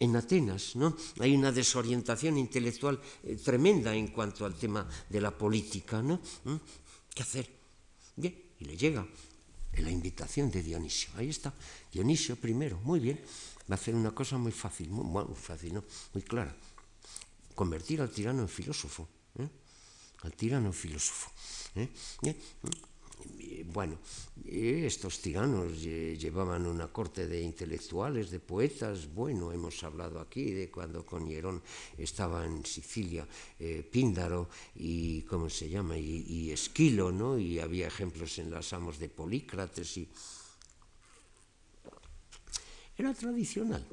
en Atenas, ¿no? Hay una desorientación intelectual eh, tremenda en cuanto al tema de la política, ¿no? ¿Mm? ¿Qué hacer? Bien, y le llega la invitación de Dionisio. Ahí está, Dionisio primero, muy bien. Va a hacer una cosa muy fácil, muy, fácil, ¿no? Muy clara. Convertir al tirano en filósofo. ¿eh? Al tirano en filósofo. ¿eh? Bueno, estos tiranos llevaban una corte de intelectuales, de poetas. Bueno, hemos hablado aquí de cuando con Hierón estaba en Sicilia, eh, Píndaro y, ¿cómo se llama? Y, Esquilo, ¿no? Y había ejemplos en las amos de Polícrates y... Era tradicional.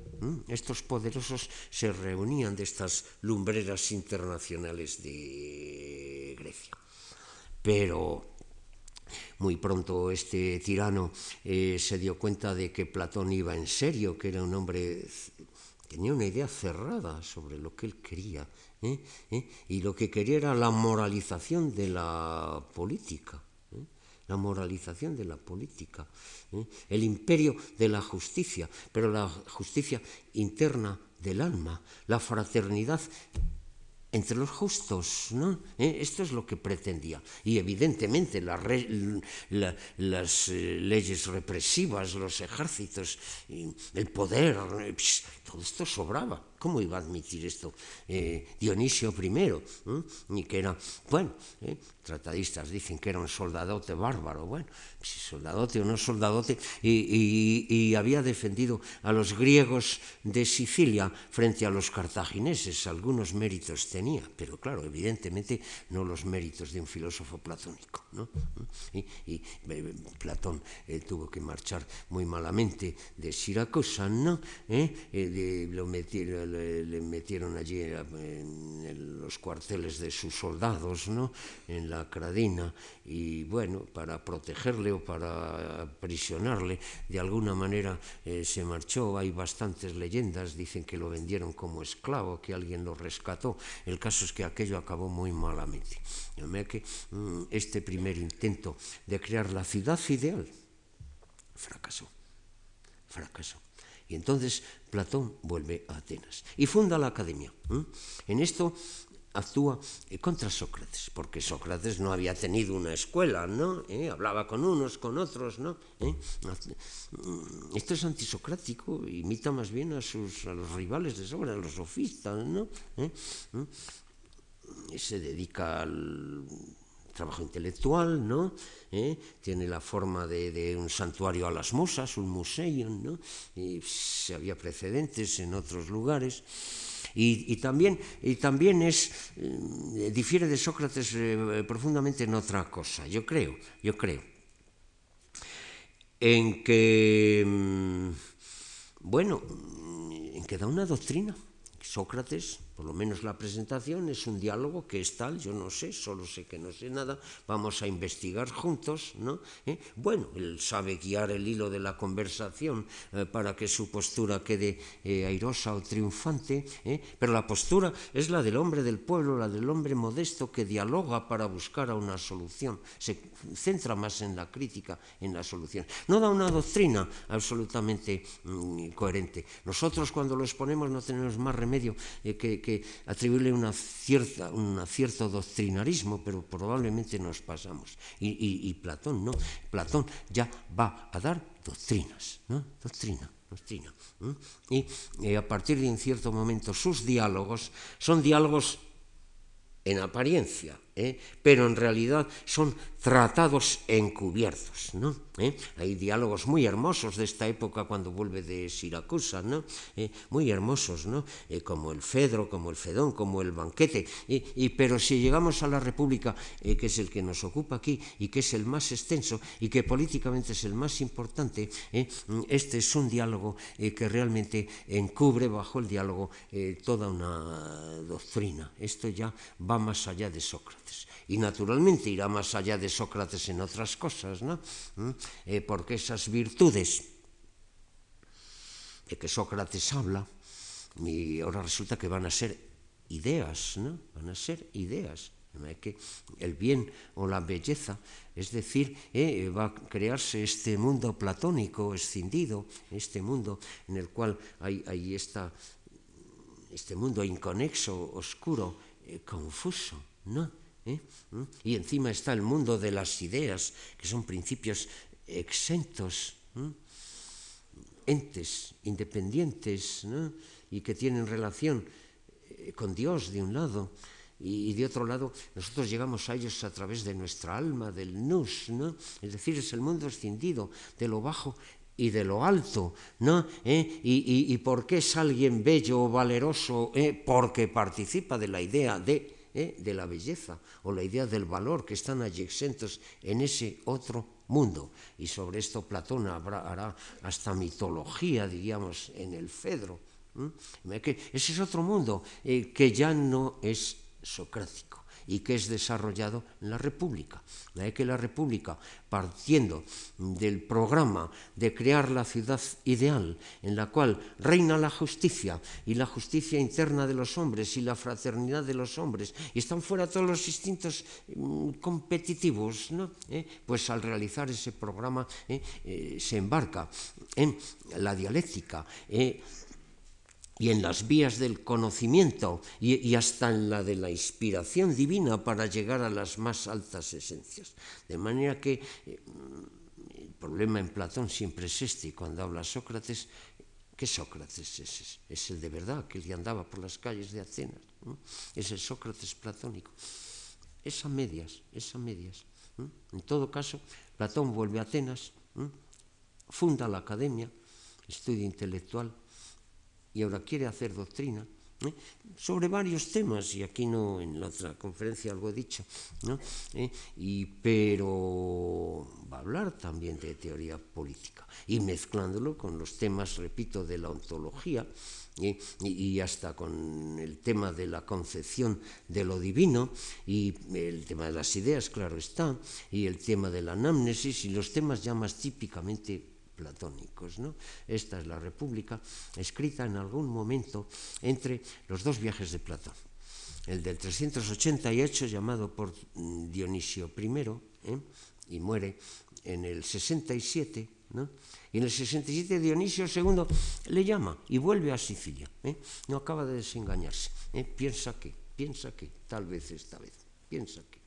Estos poderosos se reunían de estas lumbreras internacionales de Grecia. Pero muy pronto este tirano eh, se dio cuenta de que Platón iba en serio, que era un hombre, tenía una idea cerrada sobre lo que él quería, ¿eh? ¿Eh? y lo que quería era la moralización de la política la moralización de la política, el imperio de la justicia, pero la justicia interna del alma, la fraternidad entre los justos, ¿no? ¿Eh? Esto es lo que pretendía. Y evidentemente la la, las eh, leyes represivas, los ejércitos, el poder, todo esto sobraba. ¿Cómo iba a admitir esto eh, Dionisio I? Y que era, bueno, eh, tratadistas dicen que era un soldadote bárbaro, bueno, si soldadote o no soldadote, y, había defendido a los griegos de Sicilia frente a los cartagineses, algunos méritos tenía, pero claro, evidentemente no los méritos de un filósofo platónico. ¿no? Y, eh, Platón tuvo que marchar muy malamente de Siracusa, ¿no? lo metieron le, metieron allí en, los cuarteles de sus soldados, ¿no? en la Cradina, y bueno, para protegerle o para aprisionarle, de alguna manera eh, se marchó. Hay bastantes leyendas, dicen que lo vendieron como esclavo, que alguien lo rescató. El caso es que aquello acabó muy malamente. mm, este primer intento de crear la ciudad ideal fracasó. Fracasó. Y entonces Platón vuelve a Atenas y funda la academia. En esto actúa eh, contra Sócrates, porque Sócrates no había tenido una escuela, ¿no? ¿Eh? Hablaba con unos, con otros, ¿no? ¿Eh? Esto es antisocrático, imita más bien a, sus, los rivales de Sócrates, a los sofistas, ¿no? Se dedica al trabajo intelectual, ¿no? ¿Eh? Tiene la forma de, un santuario a las musas, un museo, ¿no? Y se había precedentes en otros lugares. Y, también, y también es, eh, difiere de Sócrates eh, profundamente en otra cosa, yo creo, yo creo, en que, mm, bueno, en que da una doctrina. Sócrates por lo menos la presentación es un diálogo que es tal, yo no sé, solo sé que no sé nada, vamos a investigar juntos, ¿no? ¿Eh? Bueno, él sabe guiar el hilo de la conversación eh, para que su postura quede eh, airosa o triunfante, pero la postura es la del hombre del pueblo, la del hombre modesto que dialoga para buscar a una solución, se centra más en la crítica, en la solución. No da una doctrina absolutamente mm, coherente. Nosotros cuando lo exponemos no tenemos más remedio que que atribuirle una cierta, un cierto doctrinarismo, pero probablemente nos pasamos. Y, y, y Platón no, Platón ya va a dar doctrinas, ¿no? Doctrina. Doctrina. ¿eh? Y a partir de un cierto momento sus diálogos son diálogos en apariencia, ¿eh? pero en realidad son tratados encubiertos. ¿no? ¿Eh? Hay diálogos muy hermosos de esta época cuando vuelve de Siracusa, ¿no? ¿Eh? muy hermosos, ¿no? como el Fedro, como el Fedón, como el banquete. Y, pero si llegamos a la República, que es el que nos ocupa aquí y que es el más extenso y que políticamente es el más importante, este es un diálogo que realmente encubre bajo el diálogo toda una doctrina. Esto ya va más allá de Sócrates y naturalmente irá más allá de Sócrates en otras cosas, ¿no? ¿Mm? Eh, porque esas virtudes de que Sócrates habla, y ahora resulta que van a ser ideas, ¿no? Van a ser ideas. Que el bien o la belleza, es decir, eh, va a crearse este mundo platónico, escindido, este mundo en el cual hay, hay esta, este mundo inconexo, oscuro, eh, confuso, ¿no? ¿Eh? ¿Mm? Y encima está el mundo de las ideas, que son principios exentos, entes independientes y que tienen relación eh, con Dios de un lado y, de otro lado nosotros llegamos a ellos a través de nuestra alma, del nus, ¿no? es decir, es el mundo escindido de lo bajo y de lo alto, ¿no? ¿Eh? Y, y, por qué es alguien bello o valeroso? Porque participa de la idea de ¿eh? de la belleza o la idea del valor que están allí exentos en ese otro mundo. Y sobre esto Platón hará hasta mitología, diríamos, en el Fedro. ese es otro mundo eh, que ya no es socrático y que es desarrollado en la República. De que la República, partiendo del programa de crear la ciudad ideal en la cual reina la justicia y la justicia interna de los hombres y la fraternidad de los hombres, y están fuera todos los instintos mm, competitivos, ¿no? ¿Eh? pues al realizar ese programa ¿eh? Eh, se embarca en la dialéctica y en las vías del conocimiento y, hasta en la de la inspiración divina para llegar a las más altas esencias. De manera que eh, el problema en Platón siempre es este, cuando habla Sócrates, ¿Qué Sócrates es ese? Es el de verdad, que el andaba por las calles de Atenas. Es el Sócrates platónico. Es a medias, es a medias. En todo caso, Platón vuelve a Atenas, funda la academia, estudia intelectual y ahora quiere hacer doctrina ¿eh? sobre varios temas, y aquí no, en la otra conferencia algo he dicho, ¿no? ¿Eh? y, pero va a hablar también de teoría política, y mezclándolo con los temas, repito, de la ontología, ¿eh? y, hasta con el tema de la concepción de lo divino y el tema de las ideas, claro está, y el tema de la anamnesis y los temas ya más típicamente platónicos. ¿no? Esta es la República, escrita en algún momento entre los dos viajes de Platón. El del 388, llamado por Dionisio I, ¿eh? y muere en el 67, ¿no? y en el 67 Dionisio II le llama y vuelve a Sicilia. ¿eh? No acaba de desengañarse. ¿eh? Piensa que, piensa que, tal vez esta vez, piensa que.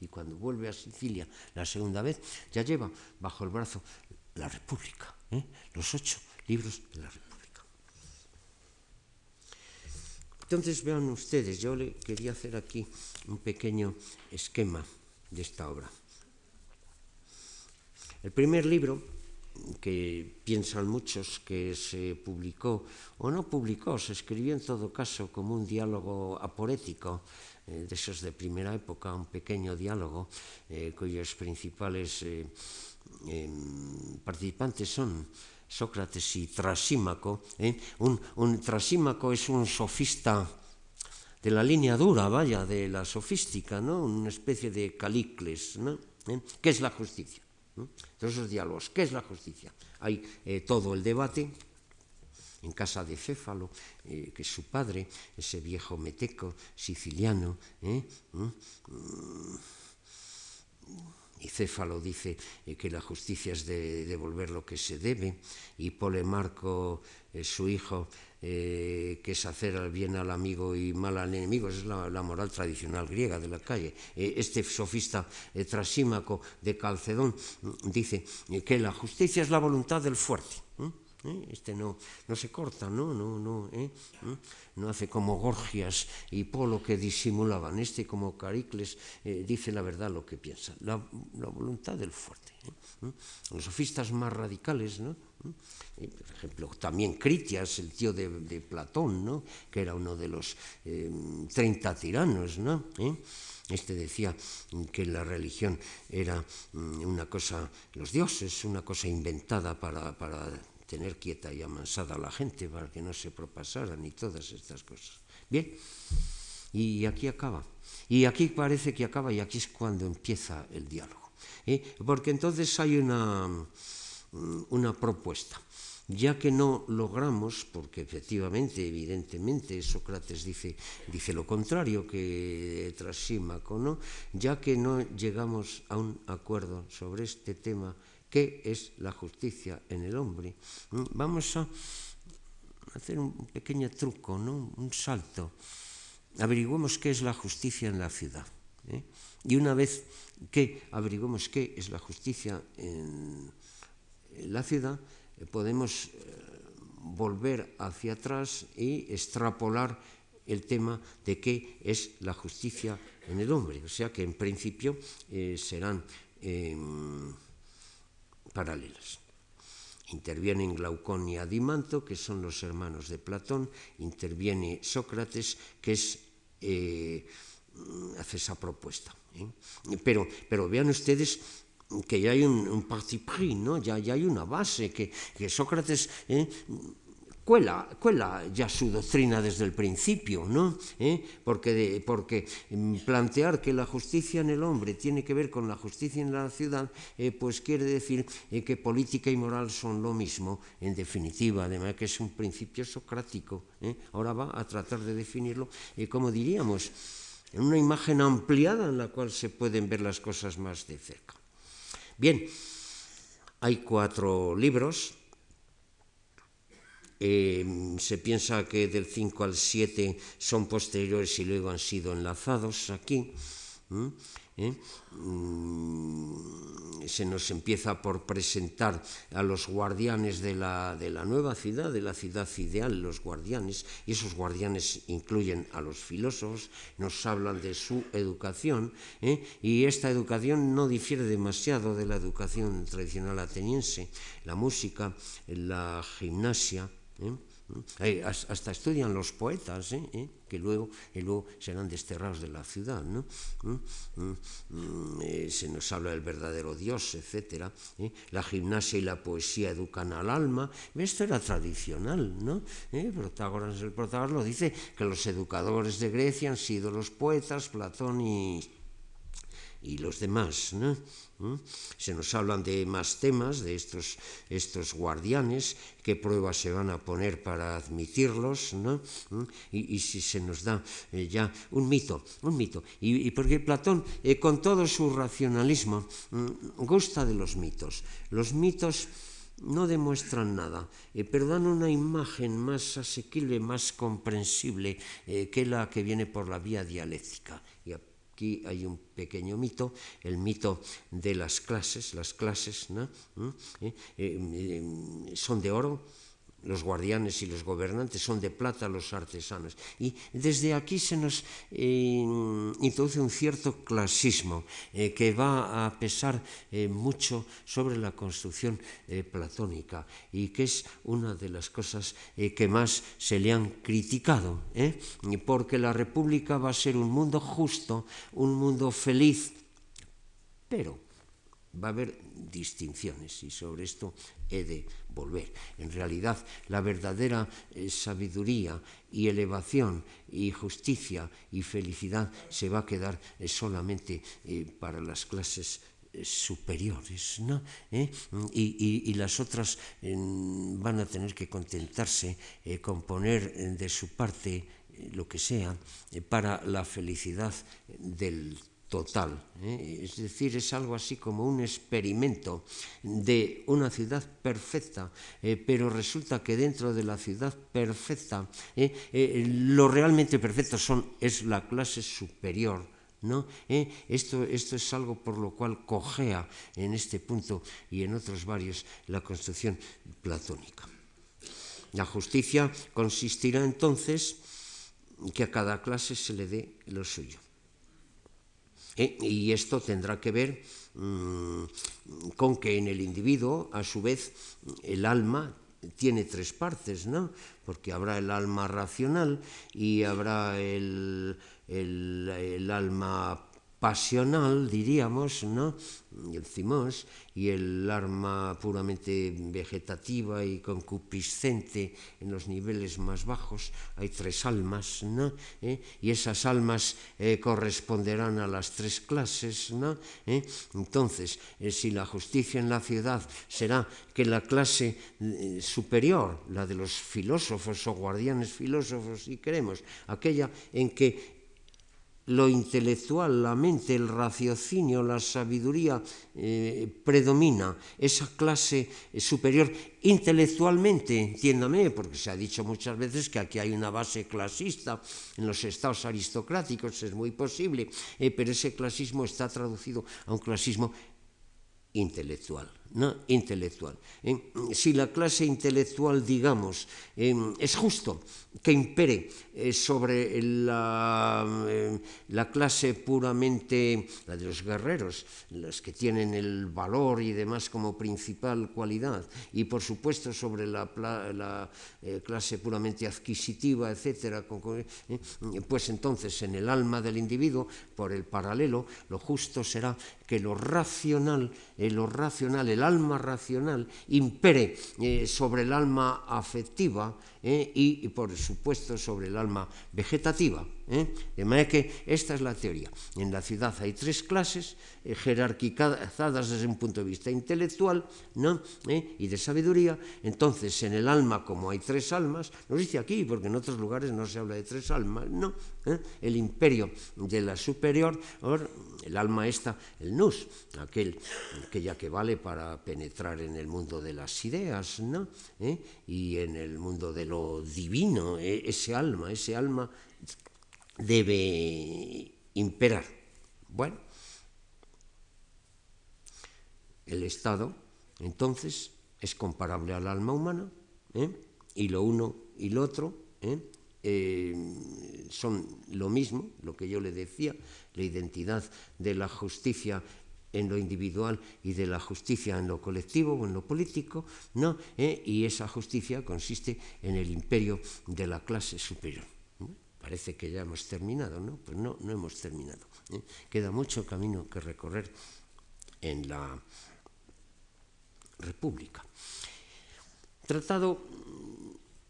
Y cuando vuelve a Sicilia la segunda vez, ya lleva bajo el brazo la República, ¿eh? los ocho libros de la República. Entonces vean ustedes, yo le quería hacer aquí un pequeño esquema de esta obra. El primer libro que piensan muchos que se publicó o no publicó, se escribió en todo caso como un diálogo aporético eh, de esos de primera época, un pequeño diálogo eh, cuyos principales eh, participantes son Sócrates y Trasímaco. ¿eh? Un, un, Trasímaco es un sofista de la línea dura, vaya, de la sofística, ¿no? Una especie de calicles, ¿no? ¿Eh? ¿Qué es la justicia? ¿Eh? Todos esos diálogos, ¿qué es la justicia? Hay eh, todo el debate en casa de Céfalo, eh, que es su padre, ese viejo meteco siciliano, ¿eh? ¿Eh? Mm. Y Céfalo dice eh, que la justicia es de devolver lo que se debe, y Polemarco, eh, su hijo, eh, que es hacer bien al amigo y mal al enemigo, esa es la, la moral tradicional griega de la calle. Eh, este sofista trasímaco de Calcedón mm, dice que la justicia es la voluntad del fuerte. ¿Eh? Este no, no se corta, no, no, no, ¿eh? ¿Mm? no hace como Gorgias y Polo que disimulaban. Este como Caricles eh, dice la verdad lo que piensa, la, la voluntad del fuerte. ¿eh? ¿Mm? Los sofistas más radicales, ¿no? ¿Mm? Por ejemplo, también Critias, el tío de, Platón, ¿no? que era uno de los eh, 30 tiranos, ¿no? Este decía que la religión era una cosa, los dioses, una cosa inventada para tener quieta y amansada a la gente para que no se propasaran y todas estas cosas. Bien, y aquí acaba. Y aquí parece que acaba y aquí es cuando empieza el diálogo. ¿eh? Porque entonces hay una, una propuesta. Ya que no logramos, porque efectivamente, evidentemente, Sócrates dice, dice lo contrario que Trasímaco, ¿no? ya que no llegamos a un acuerdo sobre este tema, qué es la justicia en el hombre. Vamos a hacer un pequeño truco, ¿no? un salto. Averiguemos qué es la justicia en la ciudad. ¿eh? Y una vez que averiguemos qué es la justicia en, la ciudad, eh, podemos eh, volver hacia atrás y extrapolar el tema de qué es la justicia en el hombre. O sea que en principio serán eh, paralelas. Intervienen Glaucón y Adimanto, que son los hermanos de Platón, interviene Sócrates, que eh, hace esa propuesta. ¿eh? Pero, pero vean ustedes que ya hay un, un parti pris, ¿no? ya, ya hay una base, que, que Sócrates ¿eh? Cuela, cuela ya su doctrina desde el principio, ¿no? ¿Eh? Porque, porque mm, plantear que la justicia en el hombre tiene que ver con la justicia en la ciudad, eh, pues quiere decir eh, que política y moral son lo mismo, en definitiva, además que es un principio socrático. Ahora va a tratar de definirlo, eh, como diríamos, en una imagen ampliada en la cual se pueden ver las cosas más de cerca. Bien, hay cuatro libros, eh, se piensa que del 5 al 7 son posteriores y luego han sido enlazados aquí. ¿eh? Mm, se nos empieza por presentar a los guardianes de la, de la nueva ciudad, de la ciudad ideal, los guardianes, y esos guardianes incluyen a los filósofos, nos hablan de su educación, ¿eh? y esta educación no difiere demasiado de la educación tradicional ateniense, la música, la gimnasia. ¿Eh? hasta estudian los poetas, ¿eh? ¿Eh? que luego, luego serán desterrados de la ciudad. Eh, se nos habla del verdadero Dios, etc. La gimnasia y la poesía educan al alma. Esto era tradicional. ¿no? Protágoras, el Protágoras lo dice que los educadores de Grecia han sido los poetas, Platón y, y los demás. Se nos hablan de más temas, de estos, estos guardianes, qué pruebas se van a poner para admitirlos, ¿no? Y, si se nos da eh, ya un mito, un mito. Y, porque Platón, eh, con todo su racionalismo, gusta de los mitos. Los mitos no demuestran nada, eh, pero dan una imagen más asequible, más comprensible que la que viene por la vía dialéctica. Aquí hay un pequeño mito, el mito de las clases. Las clases ¿no? ¿Mm? ¿Eh? Eh, son de oro, los guardianes y los gobernantes son de plata los artesanos. Y desde aquí se nos eh, introduce un cierto clasismo eh, que va a pesar eh, mucho sobre la construcción platónica y que es una de las cosas que más se le han criticado, porque la república va a ser un mundo justo, un mundo feliz, pero va a haber distinciones y sobre esto he de volver. En realidad, la verdadera eh, sabiduría y elevación y justicia y felicidad se va a quedar eh, solamente eh, para las clases superiores, ¿no? Y, las otras van a tener que contentarse con poner de su parte lo que sea para la felicidad del total. ¿eh? Es decir, es algo así como un experimento de una ciudad perfecta, eh, pero resulta que dentro de la ciudad perfecta, eh, lo realmente perfecto son, es la clase superior. ¿No? Esto, esto es algo por lo cual cojea en este punto y en otros varios la construcción platónica. La justicia consistirá entonces que a cada clase se le dé lo suyo. ¿Eh? Y esto tendrá que ver mmm, con que en el individuo, a su vez, el alma tiene tres partes, ¿no? Porque habrá el alma racional y habrá el, el, el alma pasional, diríamos, ¿no? el cimos, y el arma puramente vegetativa y concupiscente en los niveles más bajos. Hay tres almas, ¿no? ¿Eh? Y esas almas eh, corresponderán a las tres clases, ¿no? ¿Eh? Entonces, si la justicia en la ciudad será que la clase superior, la de los filósofos o guardianes filósofos, si queremos, aquella en que lo intelectual, la mente, el raciocinio, la sabiduría eh, predomina. Esa clase eh, superior intelectualmente, entiéndame, porque se ha dicho muchas veces que aquí hay una base clasista en los estados aristocráticos, es muy posible, eh, pero ese clasismo está traducido a un clasismo intelectual. Intelectual. Si la clase intelectual, digamos, es justo que impere eh, sobre la, eh, la, clase puramente, la de los guerreros, los que tienen el valor y demás como principal cualidad, y por supuesto sobre la, eh, clase puramente adquisitiva, etcétera, eh, pues entonces en el alma del individuo, por el paralelo, lo justo será que lo racional, lo racional, el alma racional impere eh, sobre el alma afectiva eh, y, por supuesto, sobre el alma vegetativa. ¿Eh? De manera que esta es la teoría. En la ciudad hay tres clases eh, jerarquizadas desde un punto de vista intelectual ¿no? ¿Eh? y de sabiduría. Entonces, en el alma, como hay tres almas, nos dice aquí, porque en otros lugares no se habla de tres almas, no. ¿eh? El imperio de la superior, or, el alma esta, el nus, aquel, aquella que vale para penetrar en el mundo de las ideas, ¿no? ¿Eh? y en el mundo de lo divino, ¿eh? ese alma, ese alma debe imperar. Bueno, El Estado, entonces, es comparable al alma humana, ¿eh? y lo uno y lo otro ¿eh? Eh, son lo mismo, lo que yo le decía, la identidad de la justicia en lo individual y de la justicia en lo colectivo o en lo político, ¿no? y esa justicia consiste en el imperio de la clase superior. Parece que ya hemos terminado, ¿no? Pues no, no hemos terminado. Queda mucho camino que recorrer en la República. Tratado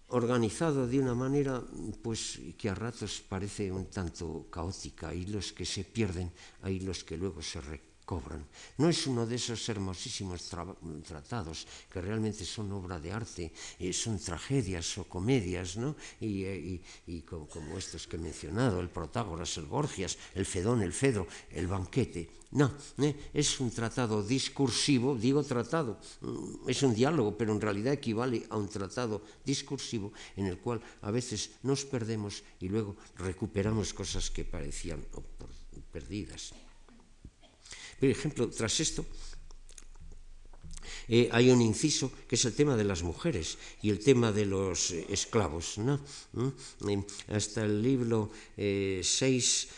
organizado de una manera pues que a ratos parece un tanto caótica, hay los que se pierden, hay los que luego se recobran. No es uno de esos hermosísimos tratados que realmente son obra de arte, eh, son tragedias o comedias, ¿no? Y, eh, como, como, estos que he mencionado, el Protágoras, el Gorgias, el Fedón, el Fedro, el Banquete, no, ¿eh? es un tratado discursivo, digo tratado, mm, es un diálogo, pero en realidad equivale a un tratado discursivo en el cual a veces nos perdemos y luego recuperamos cosas que parecían perdidas. Por ejemplo, tras esto, eh, hay un inciso que es el tema de las mujeres y el tema de los eh, esclavos. ¿Mm? Eh, hasta el libro 6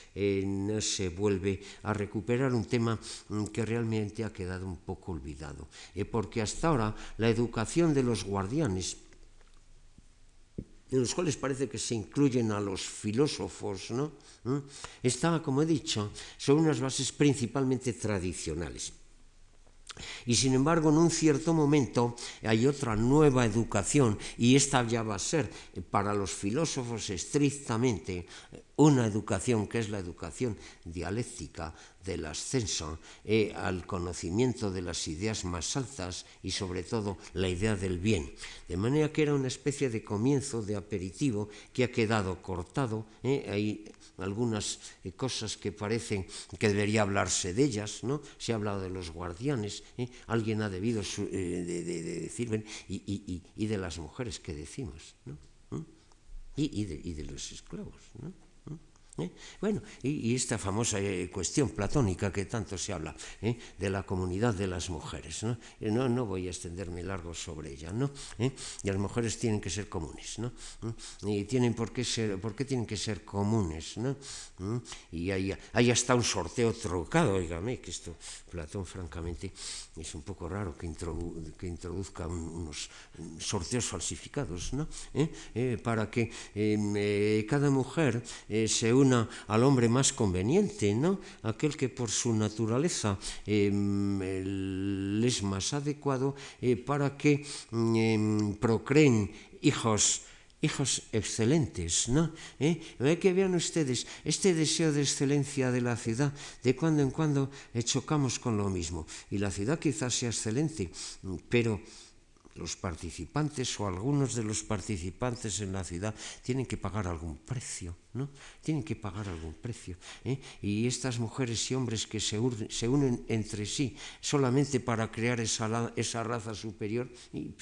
no se vuelve a recuperar un tema mm, que realmente ha quedado un poco olvidado, porque hasta ahora la educación de los guardianes en los cuales parece que se incluyen a los filósofos, ¿no? ¿Mm? Está, como he dicho, sobre unas bases principalmente tradicionales. Y sin embargo, en un cierto momento hay otra nueva educación y esta ya va a ser para los filósofos estrictamente una educación que es la educación dialéctica del ascenso eh, al conocimiento de las ideas más altas y sobre todo la idea del bien. De manera que era una especie de comienzo, de aperitivo, que ha quedado cortado. Eh, hay algunas eh, cosas que parecen que debería hablarse de ellas, ¿no? Se ha hablado de los guardianes, ¿eh? alguien ha debido de, de, decir, y, y, y, de las mujeres que decimos, ¿no? ¿Mm? Y, de, y de los esclavos, ¿no? ¿Eh? Bueno, y, esta famosa eh, cuestión platónica que tanto se habla ¿eh? de la comunidad de las mujeres, ¿no? ¿no? No, voy a extenderme largo sobre ella, ¿no? Y las mujeres tienen que ser comunes, ¿no? Y tienen por qué ser, por qué tienen que ser comunes, ¿no? Y hay, hay hasta un sorteo trocado, oígame, que esto Platón francamente es un poco raro que, que introduzca unos sorteos falsificados, ¿no? para que em, cada mujer se al hombre más conveniente, ¿no? aquel que por su naturaleza em, es más adecuado eh, para que em, procreen hijos hijos excelentes, ¿no? ¿Eh? Que vean ustedes este deseo de excelencia de la ciudad, de cuando en cuando eh, chocamos con lo mismo. Y la ciudad quizás sea excelente, pero los participantes o algunos de los participantes en la ciudad tienen que pagar algún precio, ¿no? Tienen que pagar algún precio. ¿eh? Y estas mujeres y hombres que se, unen entre sí solamente para crear esa, esa raza superior,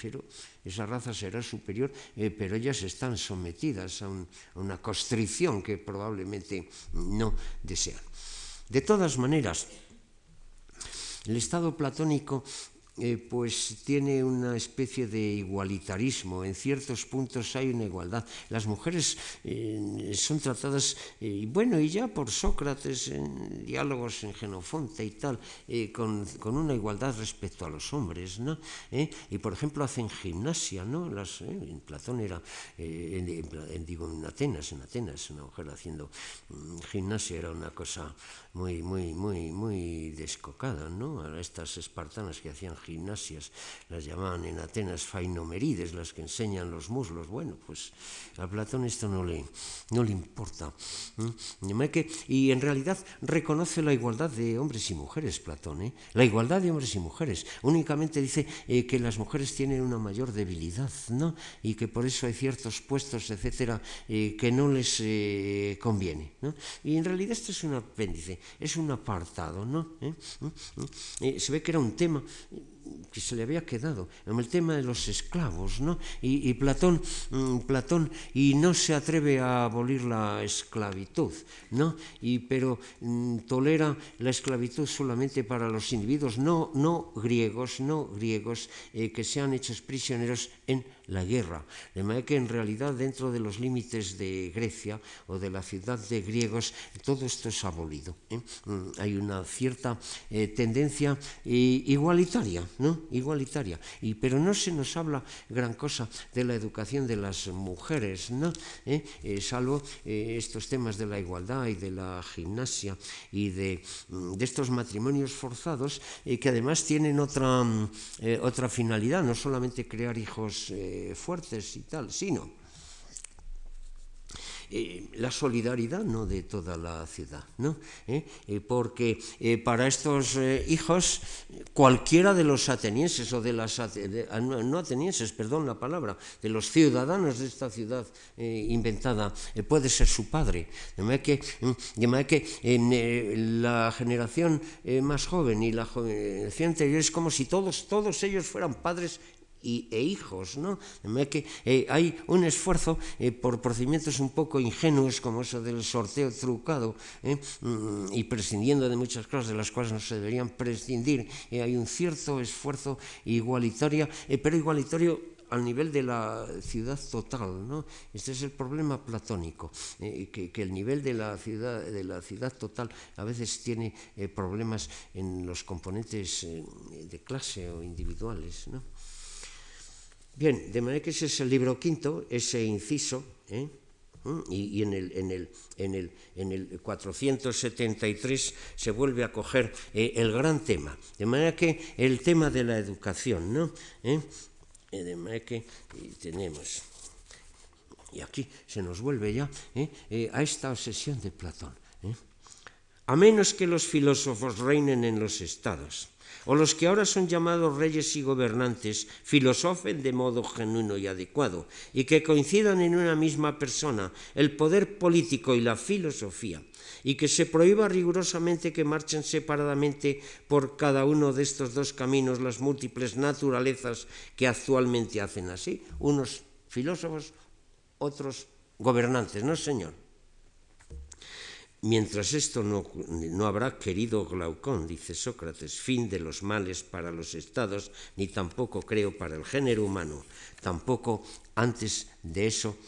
pero esa raza será superior, eh, pero ellas están sometidas a, un, a una constricción que probablemente no desean. De todas maneras, el estado platónico eh, pues tiene una especie de igualitarismo. En ciertos puntos hay una igualdad. Las mujeres eh, son tratadas, eh, bueno, y ya por Sócrates, en diálogos en Genofonte y tal, con, con, una igualdad respecto a los hombres, ¿no? Y por ejemplo hacen gimnasia, ¿no? Las, en Platón era, en, digo en Atenas, en Atenas, una mujer haciendo mm, gimnasia era una cosa muy, muy, muy, muy descocada, ¿no? A estas espartanas que hacían gimnasias, las llamaban en Atenas fainomerides, las que enseñan los muslos. Bueno, pues a Platón esto no le, no le importa. Y en realidad reconoce la igualdad de hombres y mujeres, Platón, ¿eh? La igualdad de hombres y mujeres. Únicamente dice eh, que las mujeres tienen una mayor debilidad, ¿no? Y que por eso hay ciertos puestos, etcétera, eh, que no les eh, conviene, ¿no? Y en realidad esto es un apéndice es un apartado, ¿no? ¿Eh? ¿Eh? ¿Eh? se ve que era un tema que se le había quedado, el tema de los esclavos, ¿no? Y, y Platón, mm, Platón, y no se atreve a abolir la esclavitud, ¿no? Y, pero mm, tolera la esclavitud solamente para los individuos no, no griegos, no griegos, eh, que sean hechos prisioneros en la guerra. De manera que en realidad dentro de los límites de Grecia o de la ciudad de griegos, todo esto es abolido. ¿eh? Mm, hay una cierta eh, tendencia eh, igualitaria, ¿no? Igualitaria. Y, pero no se nos habla gran cosa de la educación de las mujeres, ¿no? salvo estos temas de la igualdad y de la gimnasia y de, mm, de estos matrimonios forzados que además tienen otra, mm, otra finalidad, no solamente crear hijos fuertes y tal, sino eh, la solidaridad no de toda la ciudad, ¿no? ¿Eh? Eh, porque para estos hijos cualquiera de los atenienses o de las ah, no atenienses, perdón la palabra, de los ciudadanos de esta ciudad inventada puede ser su padre. De manera que, mm, de que la generación más joven y la generación es como si todos, todos ellos fueran padres y, e hijos, ¿no? que eh, hay un esfuerzo eh, por procedimientos un poco ingenuos como eso del sorteo trucado ¿eh? mm, y prescindiendo de muchas cosas de las cuales no se deberían prescindir. hay un cierto esfuerzo igualitario, pero igualitario al nivel de la ciudad total. ¿no? Este es el problema platónico, que, que, el nivel de la, ciudad, de la ciudad total a veces tiene problemas en los componentes de clase o individuales. ¿no? Bien, de manera que ese es el libro quinto, ese inciso, ¿eh? ¿Mm? y, en, el, en, el, en, el, en, el, 473 se vuelve a coger eh, el gran tema. De manera que el tema de la educación, ¿no? ¿Eh? de manera que tenemos, y aquí se nos vuelve ya a esta obsesión de Platón. A menos que los filósofos reinen en los estados o los que ahora son llamados reyes y gobernantes filosofen de modo genuino y adecuado, y que coincidan en una misma persona el poder político y la filosofía, y que se prohíba rigurosamente que marchen separadamente por cada uno de estos dos caminos las múltiples naturalezas que actualmente hacen así, unos filósofos, otros gobernantes, ¿no, señor? Mientras esto no, no, habrá querido Glaucón, dice Sócrates, fin de los males para los estados, ni tampoco creo para el género humano. Tampoco antes de eso,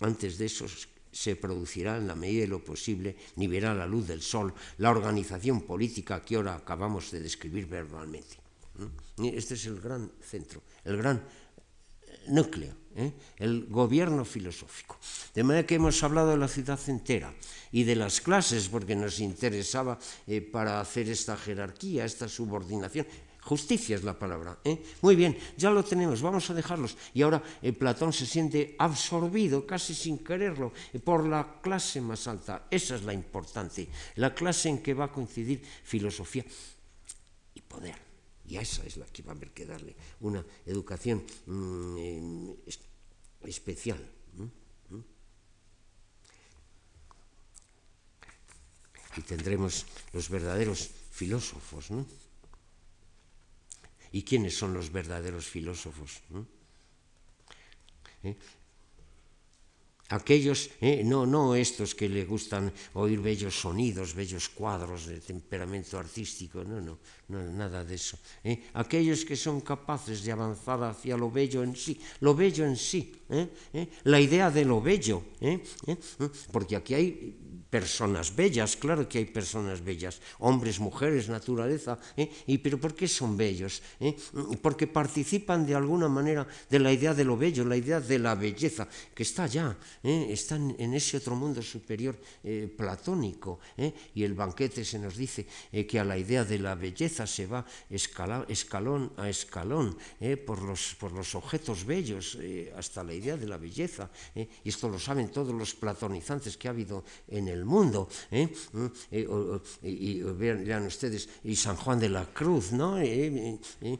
antes de eso se producirá en la medida de lo posible, ni verá la luz del sol, la organización política que ahora acabamos de describir verbalmente. Este es el gran centro, el gran núcleo, ¿eh? el gobierno filosófico. De manera que hemos hablado de la ciudad entera y de las clases, porque nos interesaba eh, para hacer esta jerarquía, esta subordinación. Justicia es la palabra. ¿eh? Muy bien, ya lo tenemos, vamos a dejarlos. Y ahora Platón se siente absorbido, casi sin quererlo, por la clase más alta. Esa es la importante, la clase en que va a coincidir filosofía y poder. Y a esa es la que va a haber que darle una educación mmm, especial. Y tendremos los verdaderos filósofos. ¿no? ¿Y quiénes son los verdaderos filósofos? ¿Eh? aquellos, eh, no, no estos que le gustan oír bellos sonidos, bellos cuadros de temperamento artístico, no, no, no nada de eso. Eh, aquellos que son capaces de avanzar hacia lo bello en sí, lo bello en sí, eh, eh, la idea de lo bello, eh, eh, eh porque aquí hay personas bellas, claro que hay personas bellas, hombres, mujeres, naturaleza, ¿eh? ¿Y, pero ¿por qué son bellos? ¿Eh? Porque participan de alguna manera de la idea de lo bello, la idea de la belleza, que está allá, ¿eh? está en ese otro mundo superior eh, platónico, y el banquete se nos dice que a la idea de la belleza se va escalón a escalón, por, los, por los objetos bellos, hasta la idea de la belleza, y esto lo saben todos los platonizantes que ha habido en el mundo. ¿eh? Eh, o, y, vean, ustedes, y San Juan de la Cruz, ¿no? Eh, eh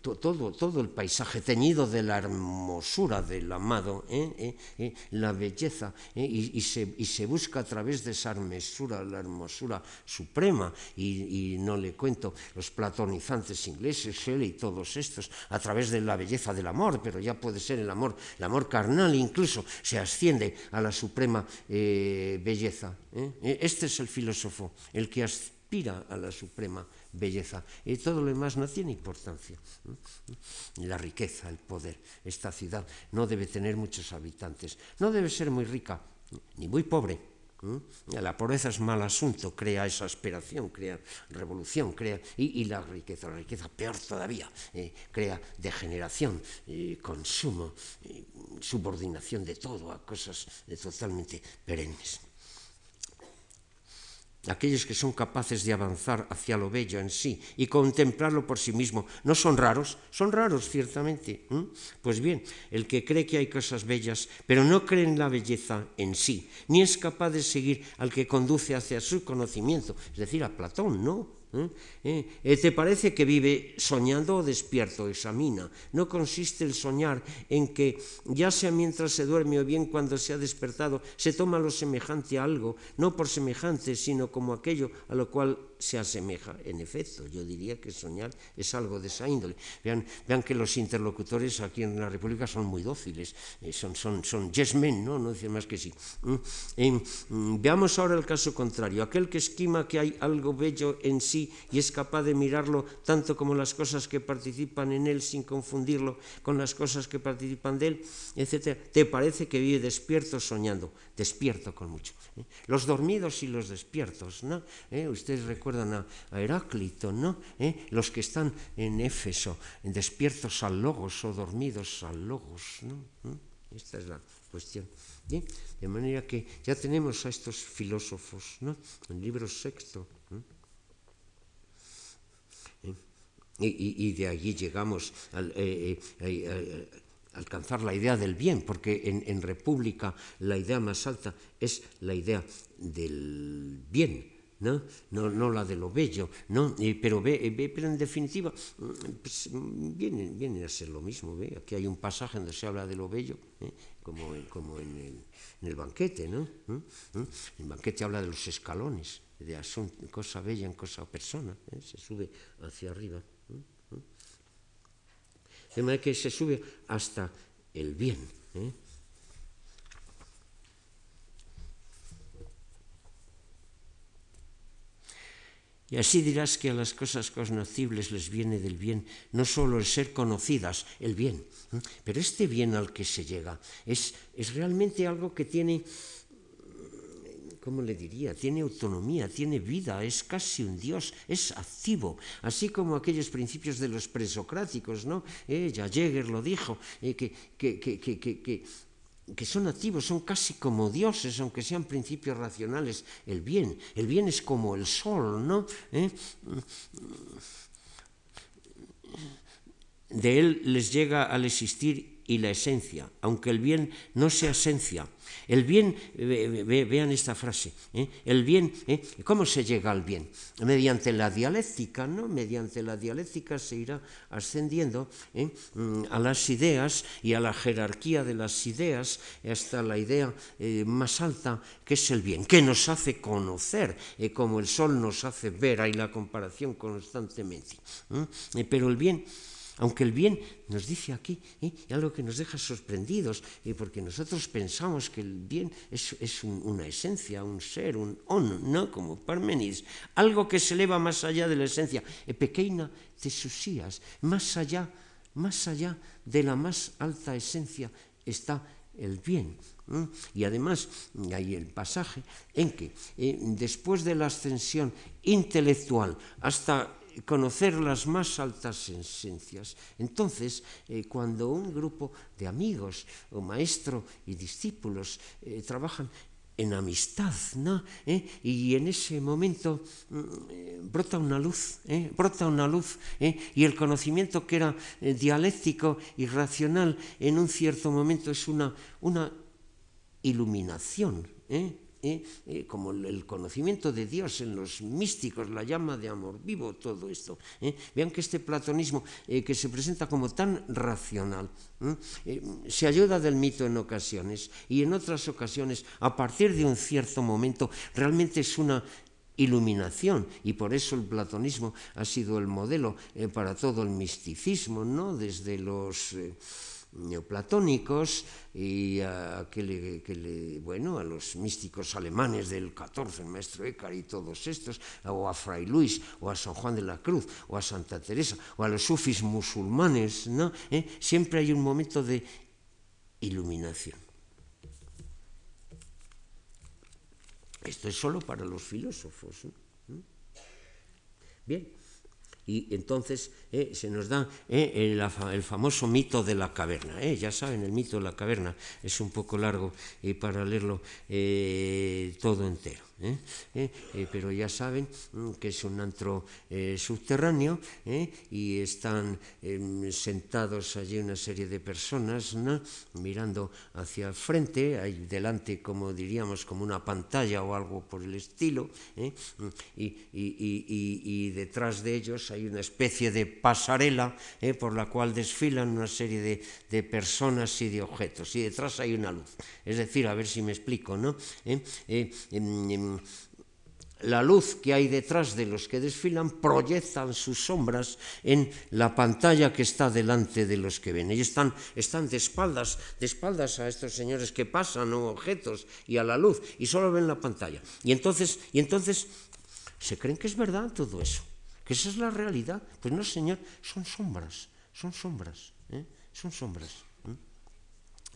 todo, todo el paisaje teñido de la hermosura del amado, ¿eh? ¿Eh? la belleza, y, se, y, se, busca a través de esa hermosura, la hermosura suprema, y, y, no le cuento los platonizantes ingleses, Shelley y todos estos, a través de la belleza del amor, pero ya puede ser el amor, el amor carnal incluso, se asciende a la suprema belleza. Este es el filósofo, el que aspira a la suprema belleza. Y todo lo demás no tiene importancia. La riqueza, el poder. Esta ciudad no debe tener muchos habitantes, no debe ser muy rica, ni muy pobre. La pobreza es mal asunto, crea esa aspiración, crea revolución, crea y, la riqueza, la riqueza peor todavía, eh, crea degeneración, consumo, subordinación de todo a cosas totalmente perennes aquellos que son capaces de avanzar hacia lo bello en sí y contemplarlo por sí mismo, ¿no son raros? Son raros, ciertamente. Pues bien, el que cree que hay cosas bellas, pero no cree en la belleza en sí, ni es capaz de seguir al que conduce hacia su conocimiento, es decir, a Platón, ¿no? ¿Eh? ¿Eh? ¿Te parece que vive soñando o despierto? Examina. No consiste el soñar en que, ya sea mientras se duerme o bien cuando se ha despertado, se toma lo semejante a algo, no por semejante, sino como aquello a lo cual se asemeja. En efecto, yo diría que soñar es algo de esa índole. Vean, vean que los interlocutores aquí en la República son muy dóciles, eh, son, son, son yes men, ¿no? no dicen más que sí. ¿Mm? Mm, veamos ahora el caso contrario. Aquel que esquima que hay algo bello en sí y es capaz de mirarlo tanto como las cosas que participan en él sin confundirlo con las cosas que participan de él, etc. ¿Te parece que vive despierto soñando? Despierto con mucho. ¿eh? Los dormidos y los despiertos, ¿no? ¿Eh? Ustedes recuerdan recuerdan a, Heráclito, ¿no? ¿Eh? Los que están en Éfeso, despiertos al logos o dormidos al logos, ¿no? ¿Mm? Esta es la cuestión. De manera que ya tenemos a estos filósofos, ¿no? En libro sexto. ¿Eh? Y, de allí llegamos al, eh, alcanzar la idea del bien, porque en, en, República la idea más alta es la idea del bien, ¿no? No, no la de lo bello, ¿no? pero, ve, pero en definitiva pues, viene, viene, a ser lo mismo. ¿ve? Aquí hay un pasaje donde se habla de lo bello, ¿eh? como, como en, el, banquete. ¿no? ¿Eh? ¿Eh? El banquete habla de los escalones, de cosa bella en cosa persona, se sube hacia arriba. De manera que se sube hasta el bien. Y así dirás que a las cosas conocibles les viene del bien no solo el ser conocidas, el bien, pero este bien al que se llega es, es realmente algo que tiene, ¿cómo le diría? Tiene autonomía, tiene vida, es casi un Dios, es activo, así como aquellos principios de los presocráticos, ¿no? Eh, ya Jäger lo dijo, eh, que, que, que, que que son activos, son casi como dioses, aunque sean principios racionales. El bien, el bien es como el sol, ¿no? ¿Eh? De él les llega al existir y la esencia, aunque el bien no sea esencia, el bien, vean esta frase, ¿eh? el bien, ¿eh? ¿cómo se llega al bien? Mediante la dialéctica, ¿no? Mediante la dialéctica se irá ascendiendo ¿eh? mm, a las ideas y a la jerarquía de las ideas hasta la idea más alta que es el bien, que nos hace conocer, como el sol nos hace ver, hay la comparación constantemente. Pero el bien aunque el bien nos dice aquí ¿eh? algo que nos deja sorprendidos, ¿eh? porque nosotros pensamos que el bien es, una esencia, un ser, un on, ¿no? como Parmenides, algo que se eleva más allá de la esencia, e pequeña tesusías, más allá, más allá de la más alta esencia está el bien. Y además hay el pasaje en que eh, después de la ascensión intelectual hasta conocer las más altas esencias. Entonces, eh, cuando un grupo de amigos o maestro y discípulos eh, trabajan en amistad, ¿no? ¿Eh? Y en ese momento mm, brota una luz, brota una luz, y el conocimiento que era dialéctico y racional en un cierto momento es una, una iluminación, ¿eh? Eh, como el conocimiento de Dios en los místicos, la llama de amor vivo, todo esto. ¿eh? Vean que este platonismo que se presenta como tan racional se ayuda del mito en ocasiones y en otras ocasiones, a partir de un cierto momento, realmente es una iluminación y por eso el platonismo ha sido el modelo para todo el misticismo, ¿no? desde los neoplatónicos y a, que le, bueno, a los místicos alemanes del 14, el maestro Eckhart y todos estos, o a Fray Luis, o a San Juan de la Cruz, o a Santa Teresa, o a los sufis musulmanes, ¿no? ¿Eh? Siempre hay un momento de iluminación. Esto es solo para los filósofos. ¿no? Bien, y entonces eh, se nos da eh, el, el, famoso mito de la caverna. Eh, ya saben, el mito de la caverna es un poco largo y para leerlo todo entero. ¿eh? ¿Eh? Eh, pero ya saben mm, que es un antro subterráneo y están em, sentados allí una serie de personas mirando hacia el frente, hay delante como diríamos como una pantalla o algo por el estilo mm, y, y, y, y detrás de ellos hay una especie de pasarela por la cual desfilan una serie de, de, personas y de objetos y detrás hay una luz. Es decir, a ver si me explico, ¿no? Em, em, la luz que hay detrás de los que desfilan proyectan sus sombras en la pantalla que está delante de los que ven. Ellos están, están de espaldas, de espaldas a estos señores que pasan o objetos y a la luz y solo ven la pantalla. Y entonces, y entonces se creen que es verdad todo eso, que esa es la realidad. Pues no, señor, son sombras, son sombras, ¿eh? son sombras. ¿eh?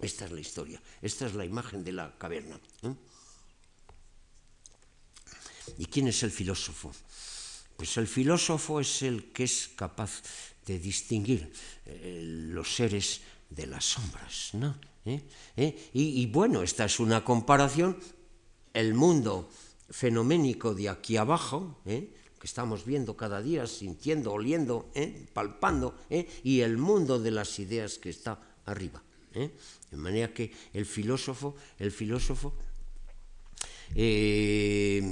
Esta es la historia, esta es la imagen de la caverna. ¿eh? ¿Y quién es el filósofo? Pues el filósofo es el que es capaz de distinguir eh, los seres de las sombras. ¿no? ¿Eh? ¿Eh? Y, y, bueno, esta es una comparación, el mundo fenoménico de aquí abajo, que estamos viendo cada día, sintiendo, oliendo, palpando, y el mundo de las ideas que está arriba. De manera que el filósofo, el filósofo eh,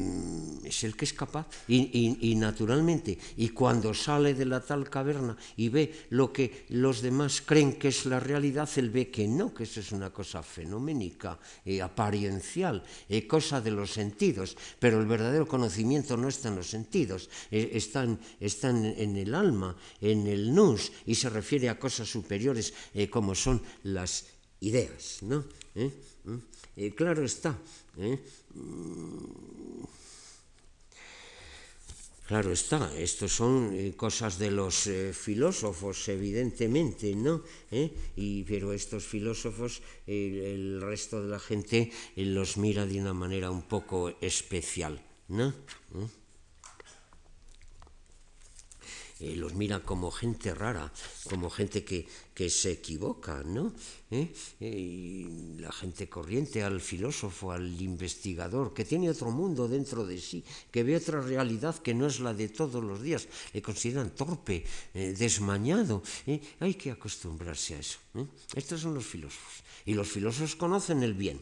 es el que es capaz. Y, naturalmente, y cuando sale de la tal caverna y ve lo que los demás creen que es la realidad, él ve que no, que eso es una cosa fenoménica, eh, apariencial, eh, cosa de los sentidos. Pero el verdadero conocimiento no está en los sentidos, está, en, el alma, en el nous, y se refiere a cosas superiores como son las ideas. ¿no? ¿Mm? Claro está. Claro está, estos son eh, cosas de los eh, filósofos, evidentemente, ¿no? ¿Eh? Y, pero estos filósofos, el resto de la gente los mira de una manera un poco especial, ¿no? Eh, los mira como gente rara, como gente que, que se equivoca, ¿no? ¿Eh? y la gente corriente, al filósofo, al investigador, que tiene otro mundo dentro de sí, que ve otra realidad que no es la de todos los días, le consideran torpe, eh, desmañado. Hay que acostumbrarse a eso. Estos son los filósofos. Y los filósofos conocen el bien,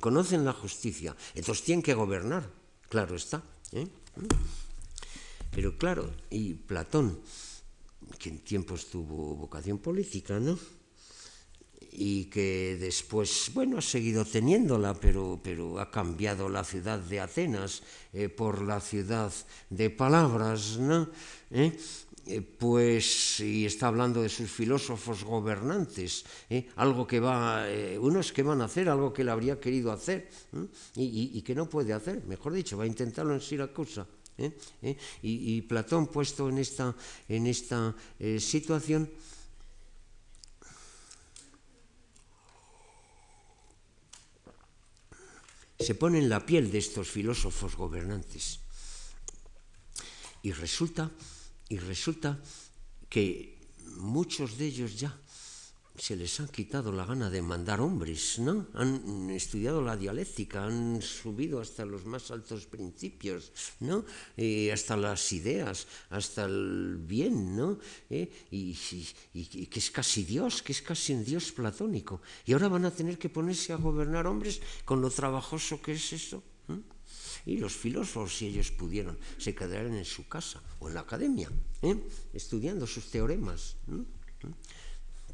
conocen la justicia, entonces tienen que gobernar, claro está. Pero claro, y Platón, que en tiempos tuvo vocación política, ¿no? y que después, bueno, ha seguido teniéndola, pero, pero ha cambiado la ciudad de Atenas eh, por la ciudad de palabras, ¿no? ¿Eh? Eh, pues, y está hablando de sus filósofos gobernantes, algo que va, unos que van a hacer, algo que él habría querido hacer y, y, que no puede hacer, mejor dicho, va a intentarlo en Siracusa. ¿Eh? ¿Eh? Y, Platón puesto en esta, en esta eh, situación, se pone en la piel de estos filósofos gobernantes. Y resulta, y resulta que muchos de ellos ya se les ha quitado la gana de mandar hombres, ¿no? Han estudiado la dialéctica, han subido hasta los más altos principios, ¿no? Eh, hasta las ideas, hasta el bien, ¿no? Eh, y, que es casi Dios, que es casi un Dios platónico. Y ahora van a tener que ponerse a gobernar hombres con lo trabajoso que es eso. Y los filósofos, si ellos pudieran, se quedarían en su casa o en la academia, ¿eh? estudiando sus teoremas.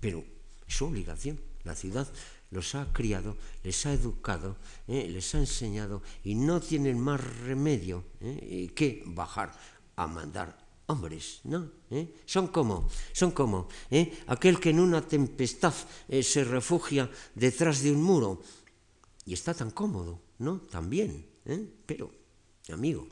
Pero es su obligación. La ciudad los ha criado, les ha educado, ¿eh? les ha enseñado y no tienen más remedio ¿eh? que bajar a mandar hombres, ¿no? ¿Eh? Son como, son como aquel que en una tempestad se refugia detrás de un muro y está tan cómodo, ¿no? También, pero, amigo,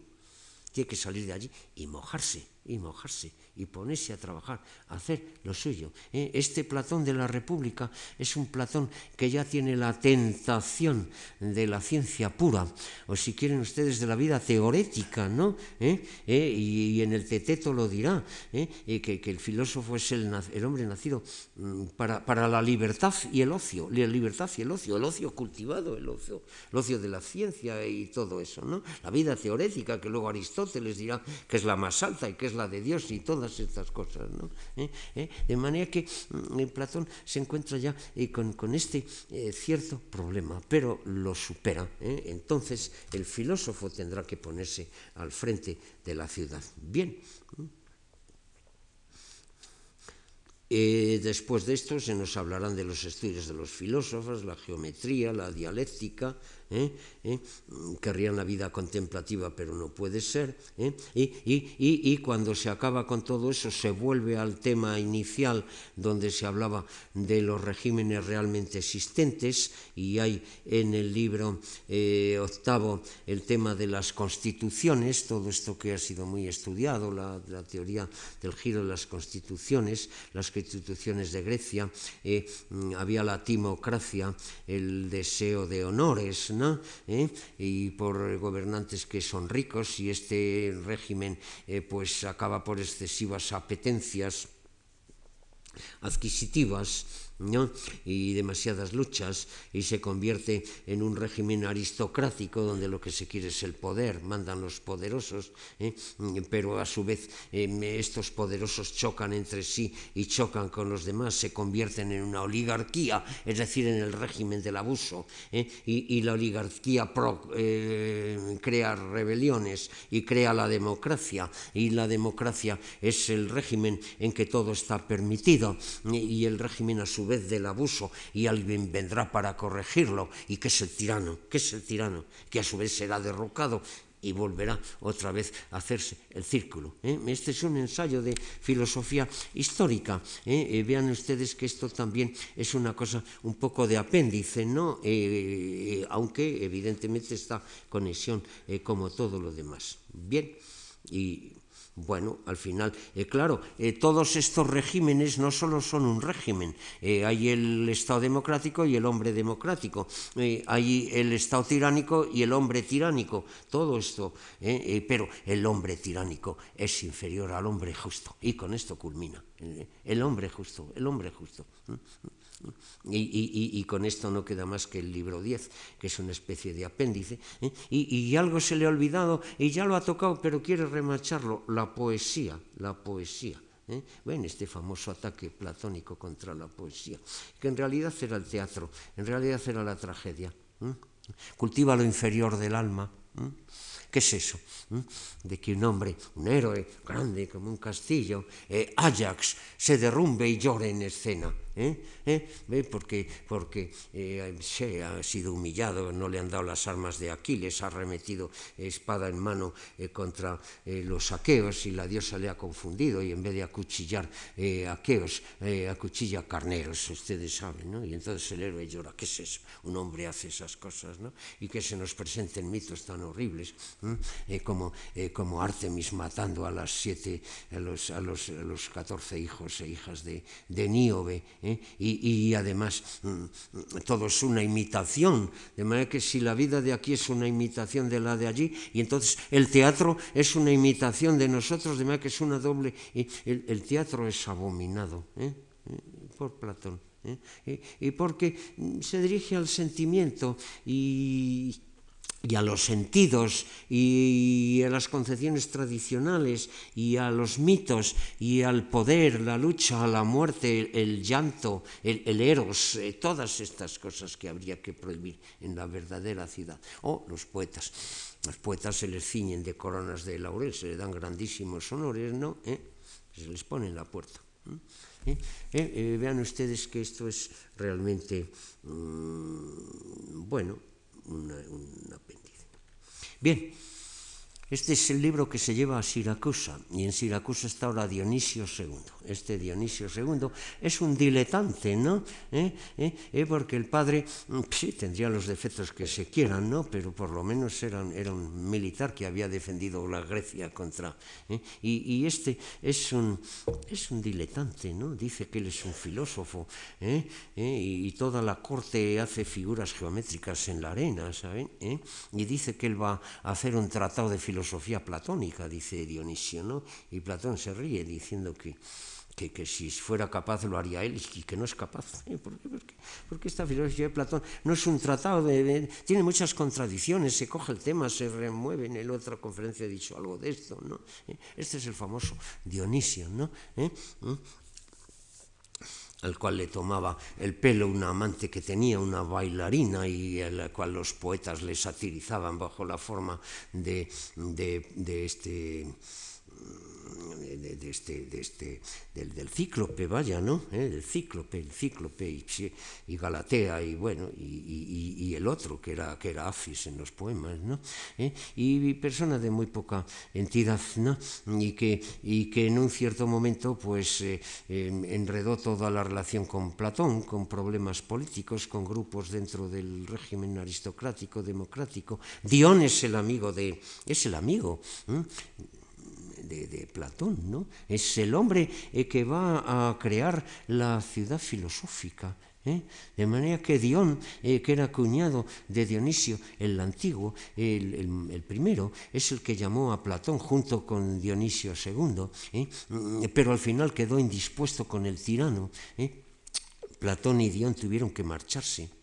tiene que salir de allí y mojarse, y mojarse, y ponerse a trabajar, a hacer lo suyo. ¿eh? Este Platón de la República es un Platón que ya tiene la tentación de la ciencia pura, o si quieren ustedes de la vida teorética, ¿no? ¿Eh? ¿Eh? Y, en el Teteto lo dirá, que, el filósofo es el, el hombre nacido mm, para, para, la libertad y el ocio, la libertad y el ocio, el ocio cultivado, el ocio, el ocio de la ciencia y todo eso, ¿no? La vida teorética, que luego Aristóteles dirá que es la más alta y que es la de Dios y todo todas estas cosas. ¿no? ¿Eh? ¿Eh? De manera que mm, Platón se encuentra ya eh, con, con, este cierto problema, pero lo supera. Entonces el filósofo tendrá que ponerse al frente de la ciudad. Bien. después de esto se nos hablarán de los estudios de los filósofos, la geometría, la dialéctica, ¿eh? ¿Eh? querrían la vida contemplativa, pero no puede ser. ¿eh? Y, cuando se acaba con todo eso, se vuelve al tema inicial donde se hablaba de los regímenes realmente existentes, y hay en el libro octavo el tema de las constituciones, todo esto que ha sido muy estudiado, la, la teoría del giro de las constituciones, las constituciones de Grecia, había la timocracia, el deseo de honores, ¿no? ¿Eh? y por gobernantes que son ricos y este régimen eh, pues acaba por excesivas apetencias adquisitivas y demasiadas luchas y se convierte en un régimen aristocrático donde lo que se quiere es el poder, mandan los poderosos, ¿eh? pero a su vez em, estos poderosos chocan entre sí y chocan con los demás, se convierten en una oligarquía, es decir, en el régimen del abuso, ¿eh? y, la oligarquía eh, crea rebeliones y crea la democracia, y la democracia es el régimen en que todo está permitido, y el régimen a su vez del abuso y alguien vendrá para corregirlo. ¿Y qué es el tirano? ¿Qué es el tirano? Que a su vez será derrocado y volverá otra vez a hacerse el círculo. ¿eh? Este es un ensayo de filosofía histórica. ¿eh? Eh, vean ustedes que esto también es una cosa un poco de apéndice, ¿no? aunque evidentemente está conexión como todo lo demás. Bien, y bueno, al final, eh, claro, eh, todos estos regímenes no solo son un régimen, eh, hay el Estado democrático y el hombre democrático, hay el Estado tiránico y el hombre tiránico, todo esto, pero el hombre tiránico es inferior al hombre justo, y con esto culmina, el hombre justo, el hombre justo. Y, con esto no queda más que el libro 10, que es una especie de apéndice, ¿eh? y, algo se le ha olvidado y ya lo ha tocado, pero quiere remacharlo, la poesía, la poesía. ¿eh? Este famoso ataque platónico contra la poesía, que en realidad era el teatro, en realidad era la tragedia. ¿eh? Cultiva lo inferior del alma. ¿Qué es eso? De que un hombre, un héroe grande como un castillo, Ajax, se derrumbe y llore en escena. ¿Eh? ¿Eh? Porque, porque eh, se ha sido humillado, no le han dado las armas de Aquiles, ha remetido espada en mano eh, contra los aqueos y la diosa le ha confundido y en vez de acuchillar aqueos, acuchilla carneros, ustedes saben, ¿no? Y entonces el héroe llora, ¿qué es eso? Un hombre hace esas cosas, ¿no? Y que se nos presenten mitos tan horribles como, como Artemis matando a las siete, a los, a los, a los 14 hijos e hijas de, de Níobe, ¿eh? y, y, además mm, todo es una imitación, de manera que si la vida de aquí es una imitación de la de allí, y entonces el teatro es una imitación de nosotros, de manera que es una doble, el, teatro es abominado ¿eh? ¿Eh? por Platón. Y porque se dirige al sentimiento y y a los sentidos y a las concepciones tradicionales y a los mitos y al poder, la lucha, la muerte, el llanto, el, eros, eh, todas estas cosas que habría que prohibir en la verdadera ciudad. O los poetas. Los poetas se les ciñen de coronas de laurel, se les dan grandísimos honores, ¿no? ¿Eh? Se les pone en la puerta. ¿Eh? vean ustedes que esto es realmente, mm, bueno, un apéndice. Bien, este es el libro que se lleva a Siracusa, y en Siracusa está ahora Dionisio II. Este Dionisio II es un diletante, ¿no? ¿Eh? ¿Eh? ¿Eh? Porque el padre, mm, sí, tendría los defectos que se quieran, ¿no? Pero por lo menos era, un militar que había defendido la Grecia contra... ¿eh? Y, este es un, es un diletante, ¿no? Dice que él es un filósofo, ¿eh? ¿Eh? Y, toda la corte hace figuras geométricas en la arena, ¿saben? Y dice que él va a hacer un tratado de filosofía platónica, dice Dionisio, ¿no? Y Platón se ríe diciendo que, que, que, si fuera capaz lo haría él y que no es capaz. ¿Por, qué? Porque, porque, esta filosofía de Platón no es un tratado, tiene muchas contradicciones, se coge el tema, se remueve, en la otra conferencia he dicho algo de esto. ¿no? ¿Eh? Este es el famoso Dionisio, ¿no? ¿Eh? ¿Mm? al cual le tomaba el pelo una amante que tenía, una bailarina, y a la cual los poetas le satirizaban bajo la forma de, de, de este de, este, de este, del, del, cíclope, vaya, ¿no? ¿Eh? Del cíclope, el cíclope y, y Galatea y bueno, y, y, el otro que era, que era Afis en los poemas, ¿no? ¿Eh? Y persona de muy poca entidad, ¿no? Y que, y que en un cierto momento pues eh, enredó toda la relación con Platón, con problemas políticos, con grupos dentro del régimen aristocrático, democrático. Dion es el amigo de, es el amigo. ¿eh? De, Platón, ¿no? Es el hombre eh, que va a crear la ciudad filosófica. ¿eh? De manera que Dion, eh, que era cuñado de Dionisio el antiguo, el, el, primero, es el que llamó a Platón junto con Dionisio II, pero al final quedó indispuesto con el tirano. Platón y Dion tuvieron que marcharse.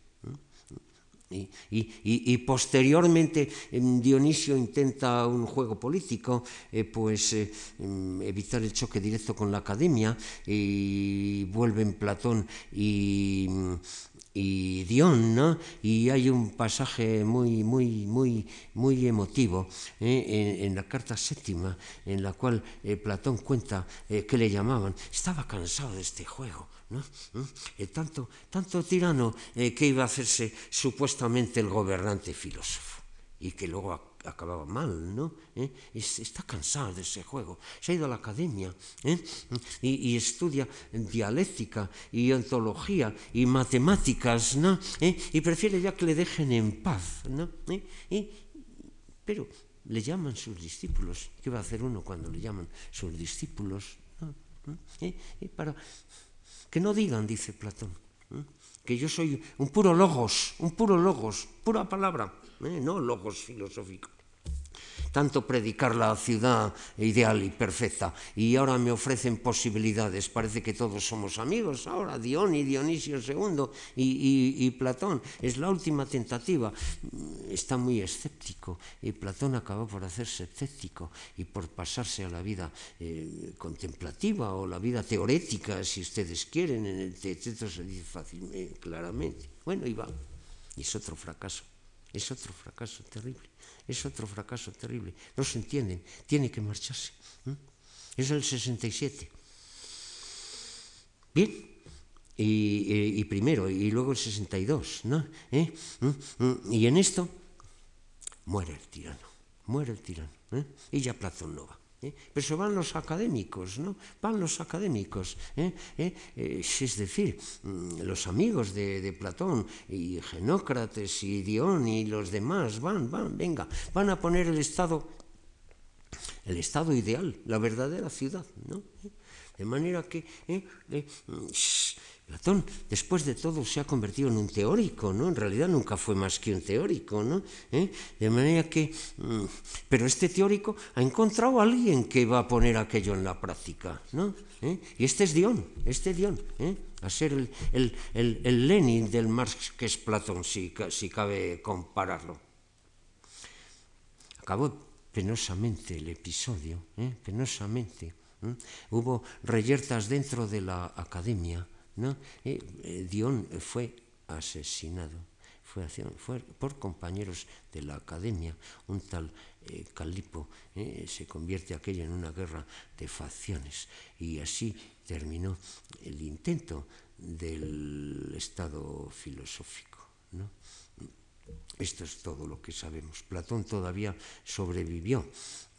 Y, y, y, posteriormente Dionisio intenta un juego político, eh, pues eh, evitar el choque directo con la academia, y vuelven Platón y, y Dion, ¿no? Y hay un pasaje muy, muy, muy, muy emotivo ¿eh? en, la carta séptima, en la cual Platón cuenta que le llamaban. Estaba cansado de este juego, ¿no? ¿Eh? tanto, tanto tirano eh, que iba a hacerse supuestamente el gobernante filósofo y que luego acababa mal, ¿no? ¿Eh? Está cansado de ese juego. Se ha ido a la academia ¿eh? y, estudia dialéctica y ontología y matemáticas, ¿no? Y prefiere ya que le dejen en paz, ¿no? Y, pero le llaman sus discípulos. ¿Qué va a hacer uno cuando le llaman sus discípulos? ¿no? Para que no digan, dice Platón, ¿eh? que yo soy un puro logos, un puro logos, pura palabra eh, no logos filosófico. Tanto predicar la ciudad ideal y perfecta, y ahora me ofrecen posibilidades. Parece que todos somos amigos. Ahora Dion y Dionisio II y, Platón. Es la última tentativa. Está muy escéptico, y Platón acabó por hacerse escéptico y por pasarse a la vida eh, contemplativa o la vida teorética, si ustedes quieren. En el texto se dice fácilmente, claramente. Bueno, y va. Es otro fracaso. Es otro fracaso terrible, es otro fracaso terrible. No se entienden, tiene que marcharse. Es el 67. Bien, y, y, primero, y luego el 62, ¿no? ¿Eh? Y en esto muere el tirano, muere el tirano. ¿eh? Y ya Platón no. ¿Eh? Pero eso van los académicos, ¿no? Van los académicos. ¿eh? ¿Eh? Es decir, mm, los amigos de, Platón y Genócrates y Dion y los demás van, van, venga, van a poner el Estado, el Estado ideal, la verdadera ciudad, ¿no? De manera que Platón, después de todo, se ha convertido en un teórico, ¿no? En realidad nunca fue más que un teórico, ¿no? ¿Eh? De manera que... Mm, pero este teórico ha encontrado a alguien que va a poner aquello en la práctica, ¿no? ¿Eh? Y este es Dion, este es Dion, ¿eh? a ser el, Lenin del Marx que es Platón, si, si cabe compararlo. acabó penosamente el episodio, ¿eh? penosamente. Hubo reyertas dentro de la academia. ¿No? Eh, Dion fue asesinado fue, por compañeros de la academia, un tal eh, Calipo, eh, se convierte aquello en una guerra de facciones y así terminó el intento del Estado filosófico. Esto es todo lo que sabemos. Platón todavía sobrevivió,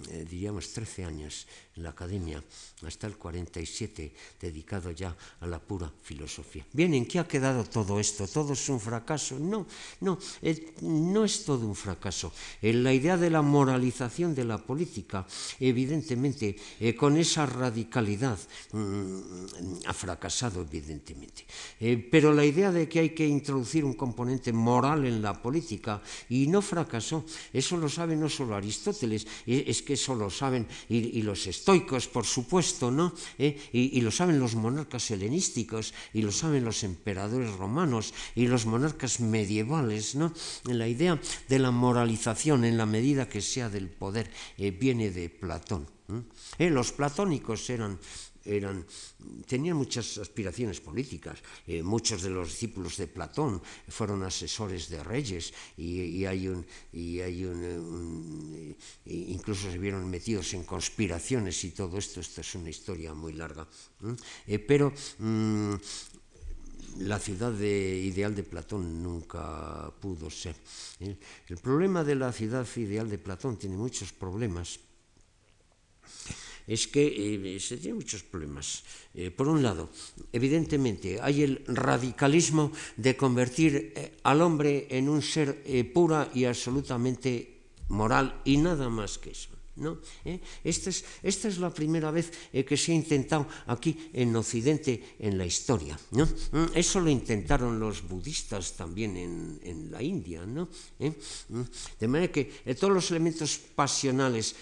eh, diríamos, 13 años en la academia, hasta el 47, dedicado ya a la pura filosofía. Bien, ¿en qué ha quedado todo esto? ¿Todo es un fracaso? No, no, eh, no es todo un fracaso. La idea de la moralización de la política, evidentemente, eh, con esa radicalidad, mm, ha fracasado, evidentemente. pero la idea de que hay que introducir un componente moral en la política, y no fracasó. Eso lo sabe no solo Aristóteles, es que eso lo saben y, los estoicos, por supuesto, ¿no? ¿Eh? Y, y, lo saben los monarcas helenísticos, y lo saben los emperadores romanos y los monarcas medievales, ¿no? La idea de la moralización en la medida que sea del poder eh, viene de Platón. ¿eh? Los platónicos eran eran, tenían muchas aspiraciones políticas. Eh, muchos de los discípulos de Platón fueron asesores de reyes y, hay un, y hay un, incluso se vieron metidos en conspiraciones y todo esto. Esta es una historia muy larga. Eh, pero mm, la ciudad ideal de Platón nunca pudo ser. ¿eh? El problema de la ciudad ideal de Platón tiene muchos problemas es que eh, se tiene muchos problemas. Eh, por un lado, evidentemente hay el radicalismo de convertir eh, al hombre en un ser eh, pura y absolutamente moral y nada más que eso. ¿No? ¿Eh? Esta, es, esta, es, la primera vez eh, que se ha intentado aquí en Occidente en la historia. ¿no? Mm, eso lo intentaron los budistas también en, en la India. ¿no? ¿Eh? Mm, de manera que todos los elementos pasionales,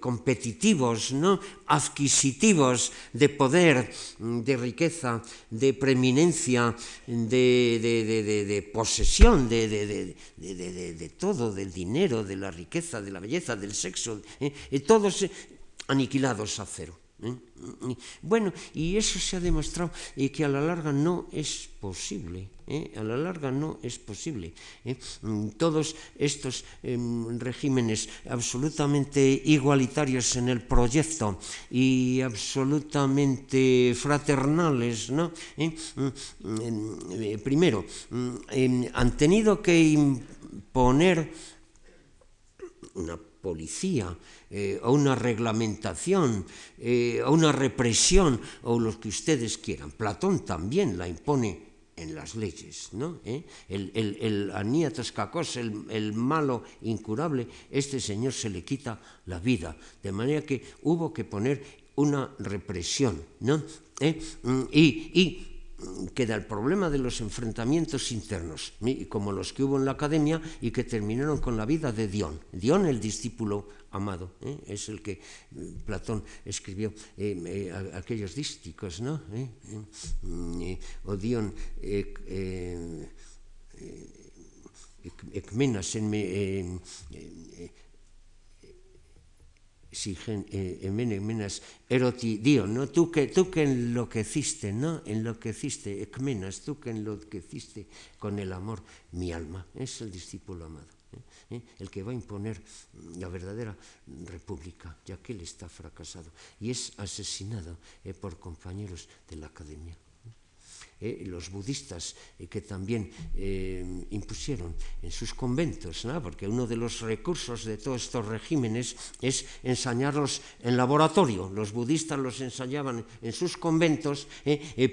competitivos, ¿no? adquisitivos de poder, mm, de riqueza, de preeminencia, de, de, de, de posesión, de, todo, del dinero, de la riqueza, de la belleza, del sexo, ¿eh? todos aniquilados a cero. ¿eh? Bueno, y eso se ha demostrado que a la larga no es posible. ¿eh? A la larga no es posible. Mm, todos estos em, regímenes absolutamente igualitarios en el proyecto y absolutamente fraternales, ¿no? Mm, mm, primero, em, han tenido que imponer una policía, eh, o una reglamentación, eh, o una represión, o lo que ustedes quieran. Platón también la impone en las leyes, ¿no? ¿Eh? El, el, el aníatos cacos, el, el, malo incurable, este señor se le quita la vida, de manera que hubo que poner una represión, ¿no? ¿Eh? Mm, y, queda el problema de los enfrentamientos internos, como los que hubo en la academia y que terminaron con la vida de Dion. Dion, el discípulo amado, ¿eh? es el que eh, Platón escribió eh, eh, aquellos dísticos, ¿no? ¿Eh? o Dion Ecmenas en, en, Emenas eh, eroti, Dios, ¿no? Tú que, tú que enloqueciste, ¿no? Enloqueciste, Ecmenas, tú que enloqueciste con el amor mi alma. Es el discípulo amado, ¿eh? ¿Eh? el que va a imponer la verdadera república, ya que él está fracasado y es asesinado por compañeros de la academia eh, los budistas eh, que también eh, impusieron en sus conventos, ¿no? porque uno de los recursos de todos estos regímenes es ensañarlos en laboratorio. Los budistas los ensayaban en sus conventos,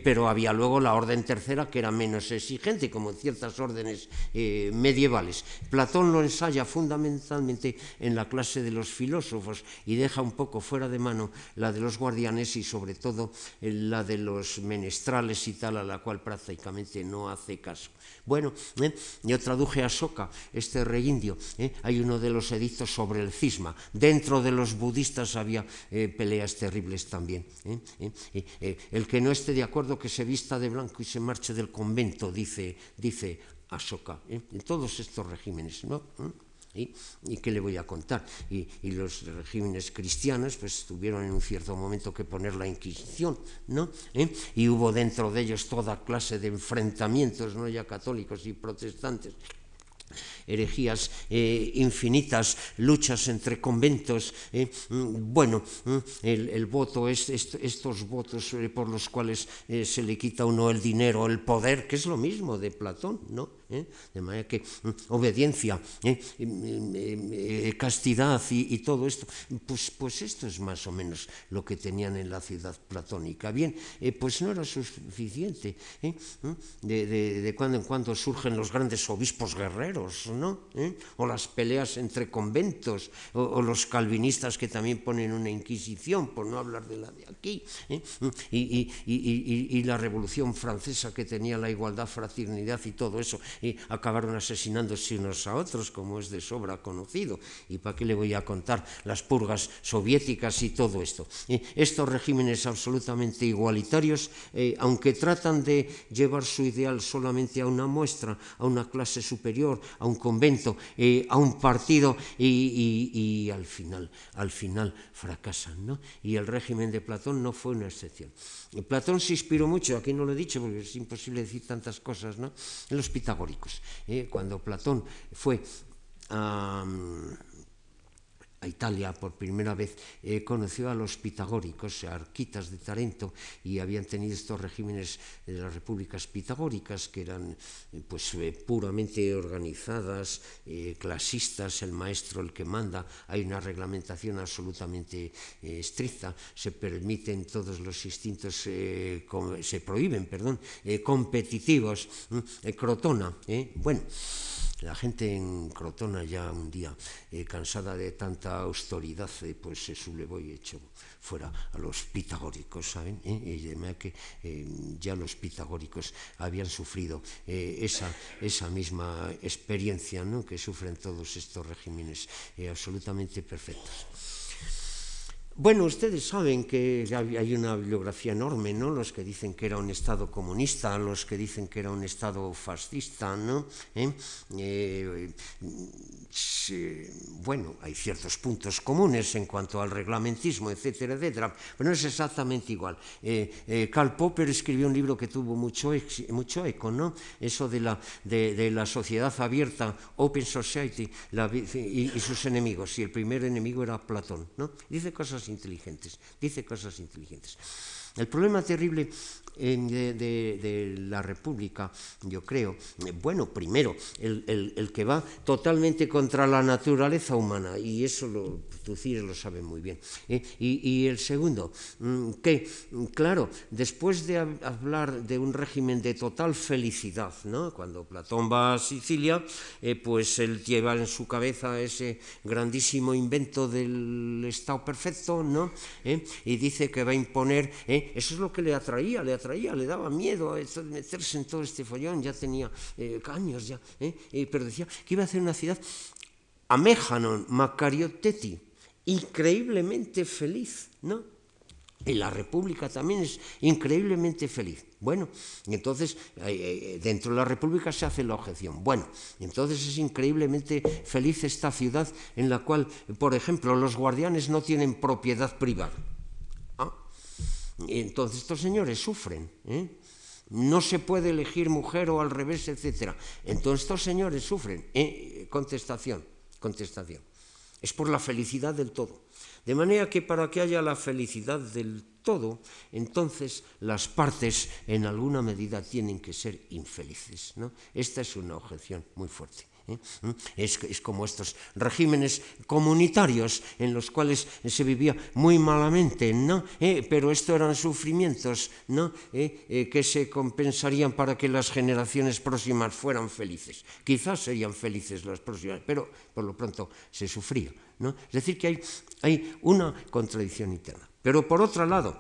pero había luego la orden tercera que era menos exigente, como en ciertas órdenes medievales. Platón lo ensaya fundamentalmente en la clase de los filósofos y deja un poco fuera de mano la de los guardianes y sobre todo la de los menestrales y tal la cual prácticamente no hace caso. Bueno, ¿eh? yo traduje a Soka, este rey indio, ¿eh? hay uno de los edictos sobre el cisma. Dentro de los budistas había eh, peleas terribles también. el que no esté de acuerdo que se vista de blanco y se marche del convento, dice, dice Ashoka, en todos estos regímenes. ¿no? ¿Y, qué le voy a contar? Y, los regímenes cristianos pues tuvieron en un cierto momento que poner la Inquisición, ¿no? ¿Eh? Y hubo dentro de ellos toda clase de enfrentamientos, no ya católicos y protestantes, herejías eh, infinitas, luchas entre conventos. Eh, mm, bueno, mm, el, voto, es, estos votos eh, por los cuales se le quita a uno el dinero, el poder, que es lo mismo de Platón, ¿no? ¿Eh? de manera que mm, obediencia, ¿eh? Eh, castidad y, todo esto, pues, pues esto es más o menos lo que tenían en la ciudad platónica. Bien, pues no era suficiente. De, cuando en cuando surgen los grandes obispos guerreros, ¿no? o las peleas entre conventos, o, los calvinistas que también ponen una inquisición, por no hablar de la de aquí, y, y la revolución francesa que tenía la igualdad, fraternidad y todo eso y acabaron asesinándose unos a otros, como es de sobra conocido. ¿Y para qué le voy a contar las purgas soviéticas y todo esto? estos regímenes absolutamente igualitarios, eh, aunque tratan de llevar su ideal solamente a una muestra, a una clase superior, a un convento, eh, a un partido, y, al final, al final fracasan. ¿no? Y el régimen de Platón no fue una excepción. Platón se inspiró mucho, aquí no lo he dicho porque es imposible decir tantas cosas, ¿no? en los pitagóricos ¿eh? cuando Platón fue a, Italia por primera vez, eh, conoció a los pitagóricos, arquitas de Tarento, y habían tenido estos regímenes de las repúblicas pitagóricas, que eran eh, pues, puramente organizadas, clasistas, el maestro el que manda, hay una reglamentación absolutamente estricta, se permiten todos los instintos, se prohíben, perdón, competitivos, crotona, bueno. La gente en Crotona ya un día, eh, cansada de tanta austeridad, eh, pues se sublevó y echó fuera a los pitagóricos, ¿saben? ¿Eh? Y que ya los pitagóricos habían sufrido esa, esa misma experiencia ¿no? que sufren todos estos regímenes absolutamente perfectos. Bueno, ustedes saben que hay una bibliografía enorme, ¿no? Los que dicen que era un Estado comunista, los que dicen que era un Estado fascista, ¿no? ¿Eh? Eh, bueno, hay ciertos puntos comunes en cuanto al reglamentismo, etcétera, etcétera, pero no es exactamente igual. Eh, Karl Popper escribió un libro que tuvo mucho, mucho eco, ¿no? Eso de la, de, la sociedad abierta, Open Society, y, y, sus enemigos, y el primer enemigo era Platón, ¿no? Dice cosas inteligentes, dice cosas inteligentes. El problema terrible de, la República, yo creo, bueno, primero, el, que va totalmente contra la naturaleza humana, y eso lo, Tucídides lo sabe muy bien. ¿eh? Y, el segundo, mm, que, claro, después de hablar de un régimen de total felicidad, ¿no? cuando Platón va a Sicilia, eh, pues él lleva en su cabeza ese grandísimo invento del Estado perfecto, ¿no? ¿Eh? y dice que va a imponer, eso es lo que le atraía, le atraía traía, le daba miedo a meterse en todo este follón, ya tenía eh, años ya, ¿eh? pero decía que iba a hacer una ciudad Améjanon, Macarioteti, increíblemente feliz, ¿no? Y la República también es increíblemente feliz. Bueno, entonces eh, dentro de la República se hace la objeción. Bueno, entonces es increíblemente feliz esta ciudad en la cual, por ejemplo, los guardianes no tienen propiedad privada. Entonces estos señores sufren. ¿eh? No se puede elegir mujer o al revés, etc. Entonces estos señores sufren. ¿eh? Contestación, contestación. Es por la felicidad del todo. De manera que para que haya la felicidad del todo, entonces las partes en alguna medida tienen que ser infelices. ¿no? Esta es una objeción muy fuerte. ¿Eh? ¿Mm? Es, como estos regímenes comunitarios en los cuales se vivía muy malamente, ¿no? ¿Eh? pero esto eran sufrimientos ¿no? ¿Eh? que se compensarían para que las generaciones próximas fueran felices. Quizás serían felices las próximas, pero por lo pronto se sufría. ¿no? Es decir, que hay, hay una contradicción interna. Pero por otro lado,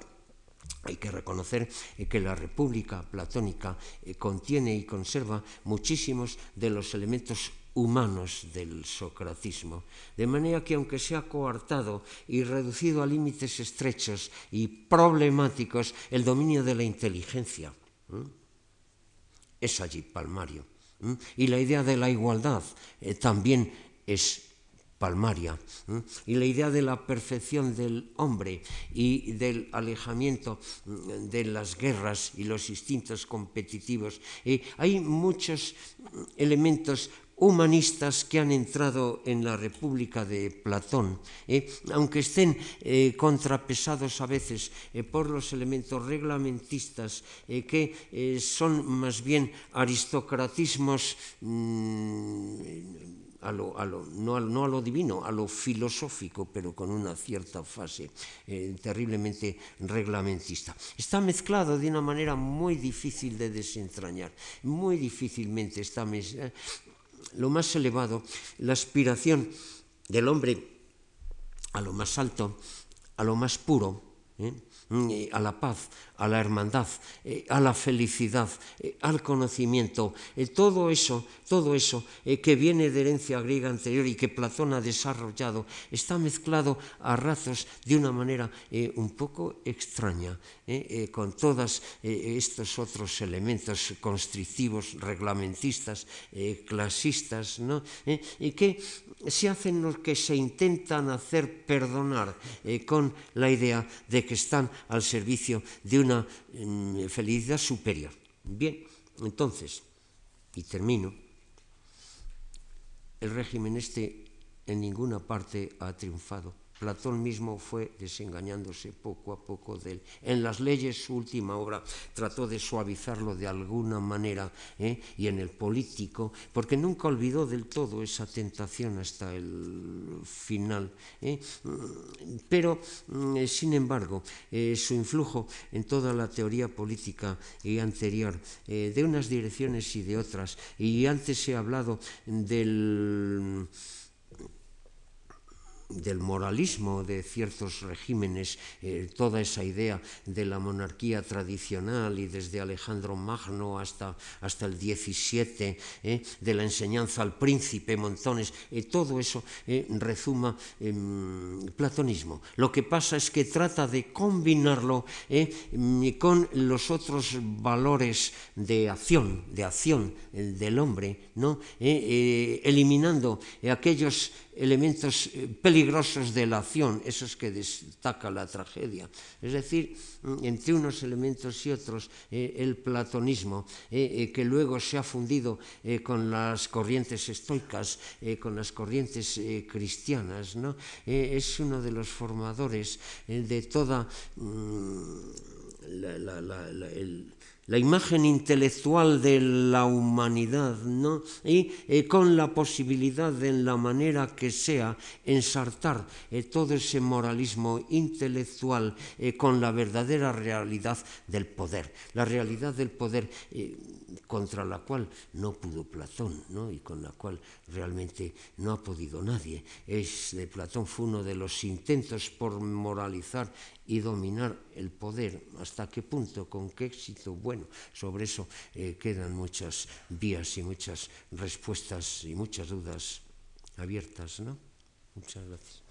hay que reconocer eh, que la República Platónica eh, contiene y conserva muchísimos de los elementos humanos del socratismo, de manera que aunque sea coartado y reducido a límites estrechos y problemáticos el dominio de la inteligencia, es allí palmario. Y la idea de la igualdad eh, también es palmaria. Y la idea de la perfección del hombre y del alejamiento mm, de las guerras y los instintos competitivos. Eh, hay muchos elementos humanistas que han entrado en la República de Platón, eh, aunque estén eh, contrapesados a veces eh, por los elementos reglamentistas que son más bien aristocratismos mmm, a lo, a lo, no, a, lo, divino, a lo filosófico, pero con una cierta fase terriblemente reglamentista. Está mezclado de una manera muy difícil de desentrañar, muy difícilmente está mezclado lo más elevado, la aspiración del hombre a lo más alto, a lo más puro, ¿eh? a la paz, a la hermandad, eh, a la felicidad, eh, al conocimiento, eh, todo eso, todo eso que viene de herencia griega anterior y que Platón ha desarrollado, está mezclado a razos de una manera un poco extraña, con todos estos otros elementos constrictivos, reglamentistas, clasistas, ¿no? y que se hacen los que se intentan hacer perdonar con la idea de que están al servicio de una mm, felicidad superior. Bien, entonces, y termino, el régimen este en ninguna parte ha triunfado Platón mismo fue desengañándose poco a poco de él. En las leyes, su última obra, trató de suavizarlo de alguna manera, ¿eh? y en el político, porque nunca olvidó del todo esa tentación hasta el final. ¿eh? Pero, mm, sin embargo, eh, su influjo en toda la teoría política y anterior, de unas direcciones y de otras, y antes he hablado del del moralismo de ciertos regímenes, eh, toda esa idea de la monarquía tradicional y desde Alejandro Magno hasta, hasta el XVII, eh, de la enseñanza al príncipe, montones, eh, todo eso rezuma en platonismo. Lo que pasa es que trata de combinarlo con los otros valores de acción, de acción del hombre, ¿no? Eliminando aquellos elementos eh, peligrosos de la acción, esos que destaca la tragedia. Es decir, mm, entre unos elementos y otros, eh, el platonismo, eh, que luego se ha fundido con las corrientes estoicas, con las corrientes cristianas, ¿no? es uno de los formadores de toda mm, la imagen intelectual de la humanidad, ¿no? y eh, con la posibilidad de, en la manera que sea, ensartar eh, todo ese moralismo intelectual eh, con la verdadera realidad del poder, la realidad del poder contra la cual no pudo Platón, ¿no? y con la cual realmente no ha podido nadie. Es, de Platón fue uno de los intentos por moralizar y dominar el poder. ¿Hasta qué punto? ¿Con qué éxito? Bueno, sobre eso eh, quedan muchas vías y muchas respuestas y muchas dudas abiertas, ¿no? Muchas gracias.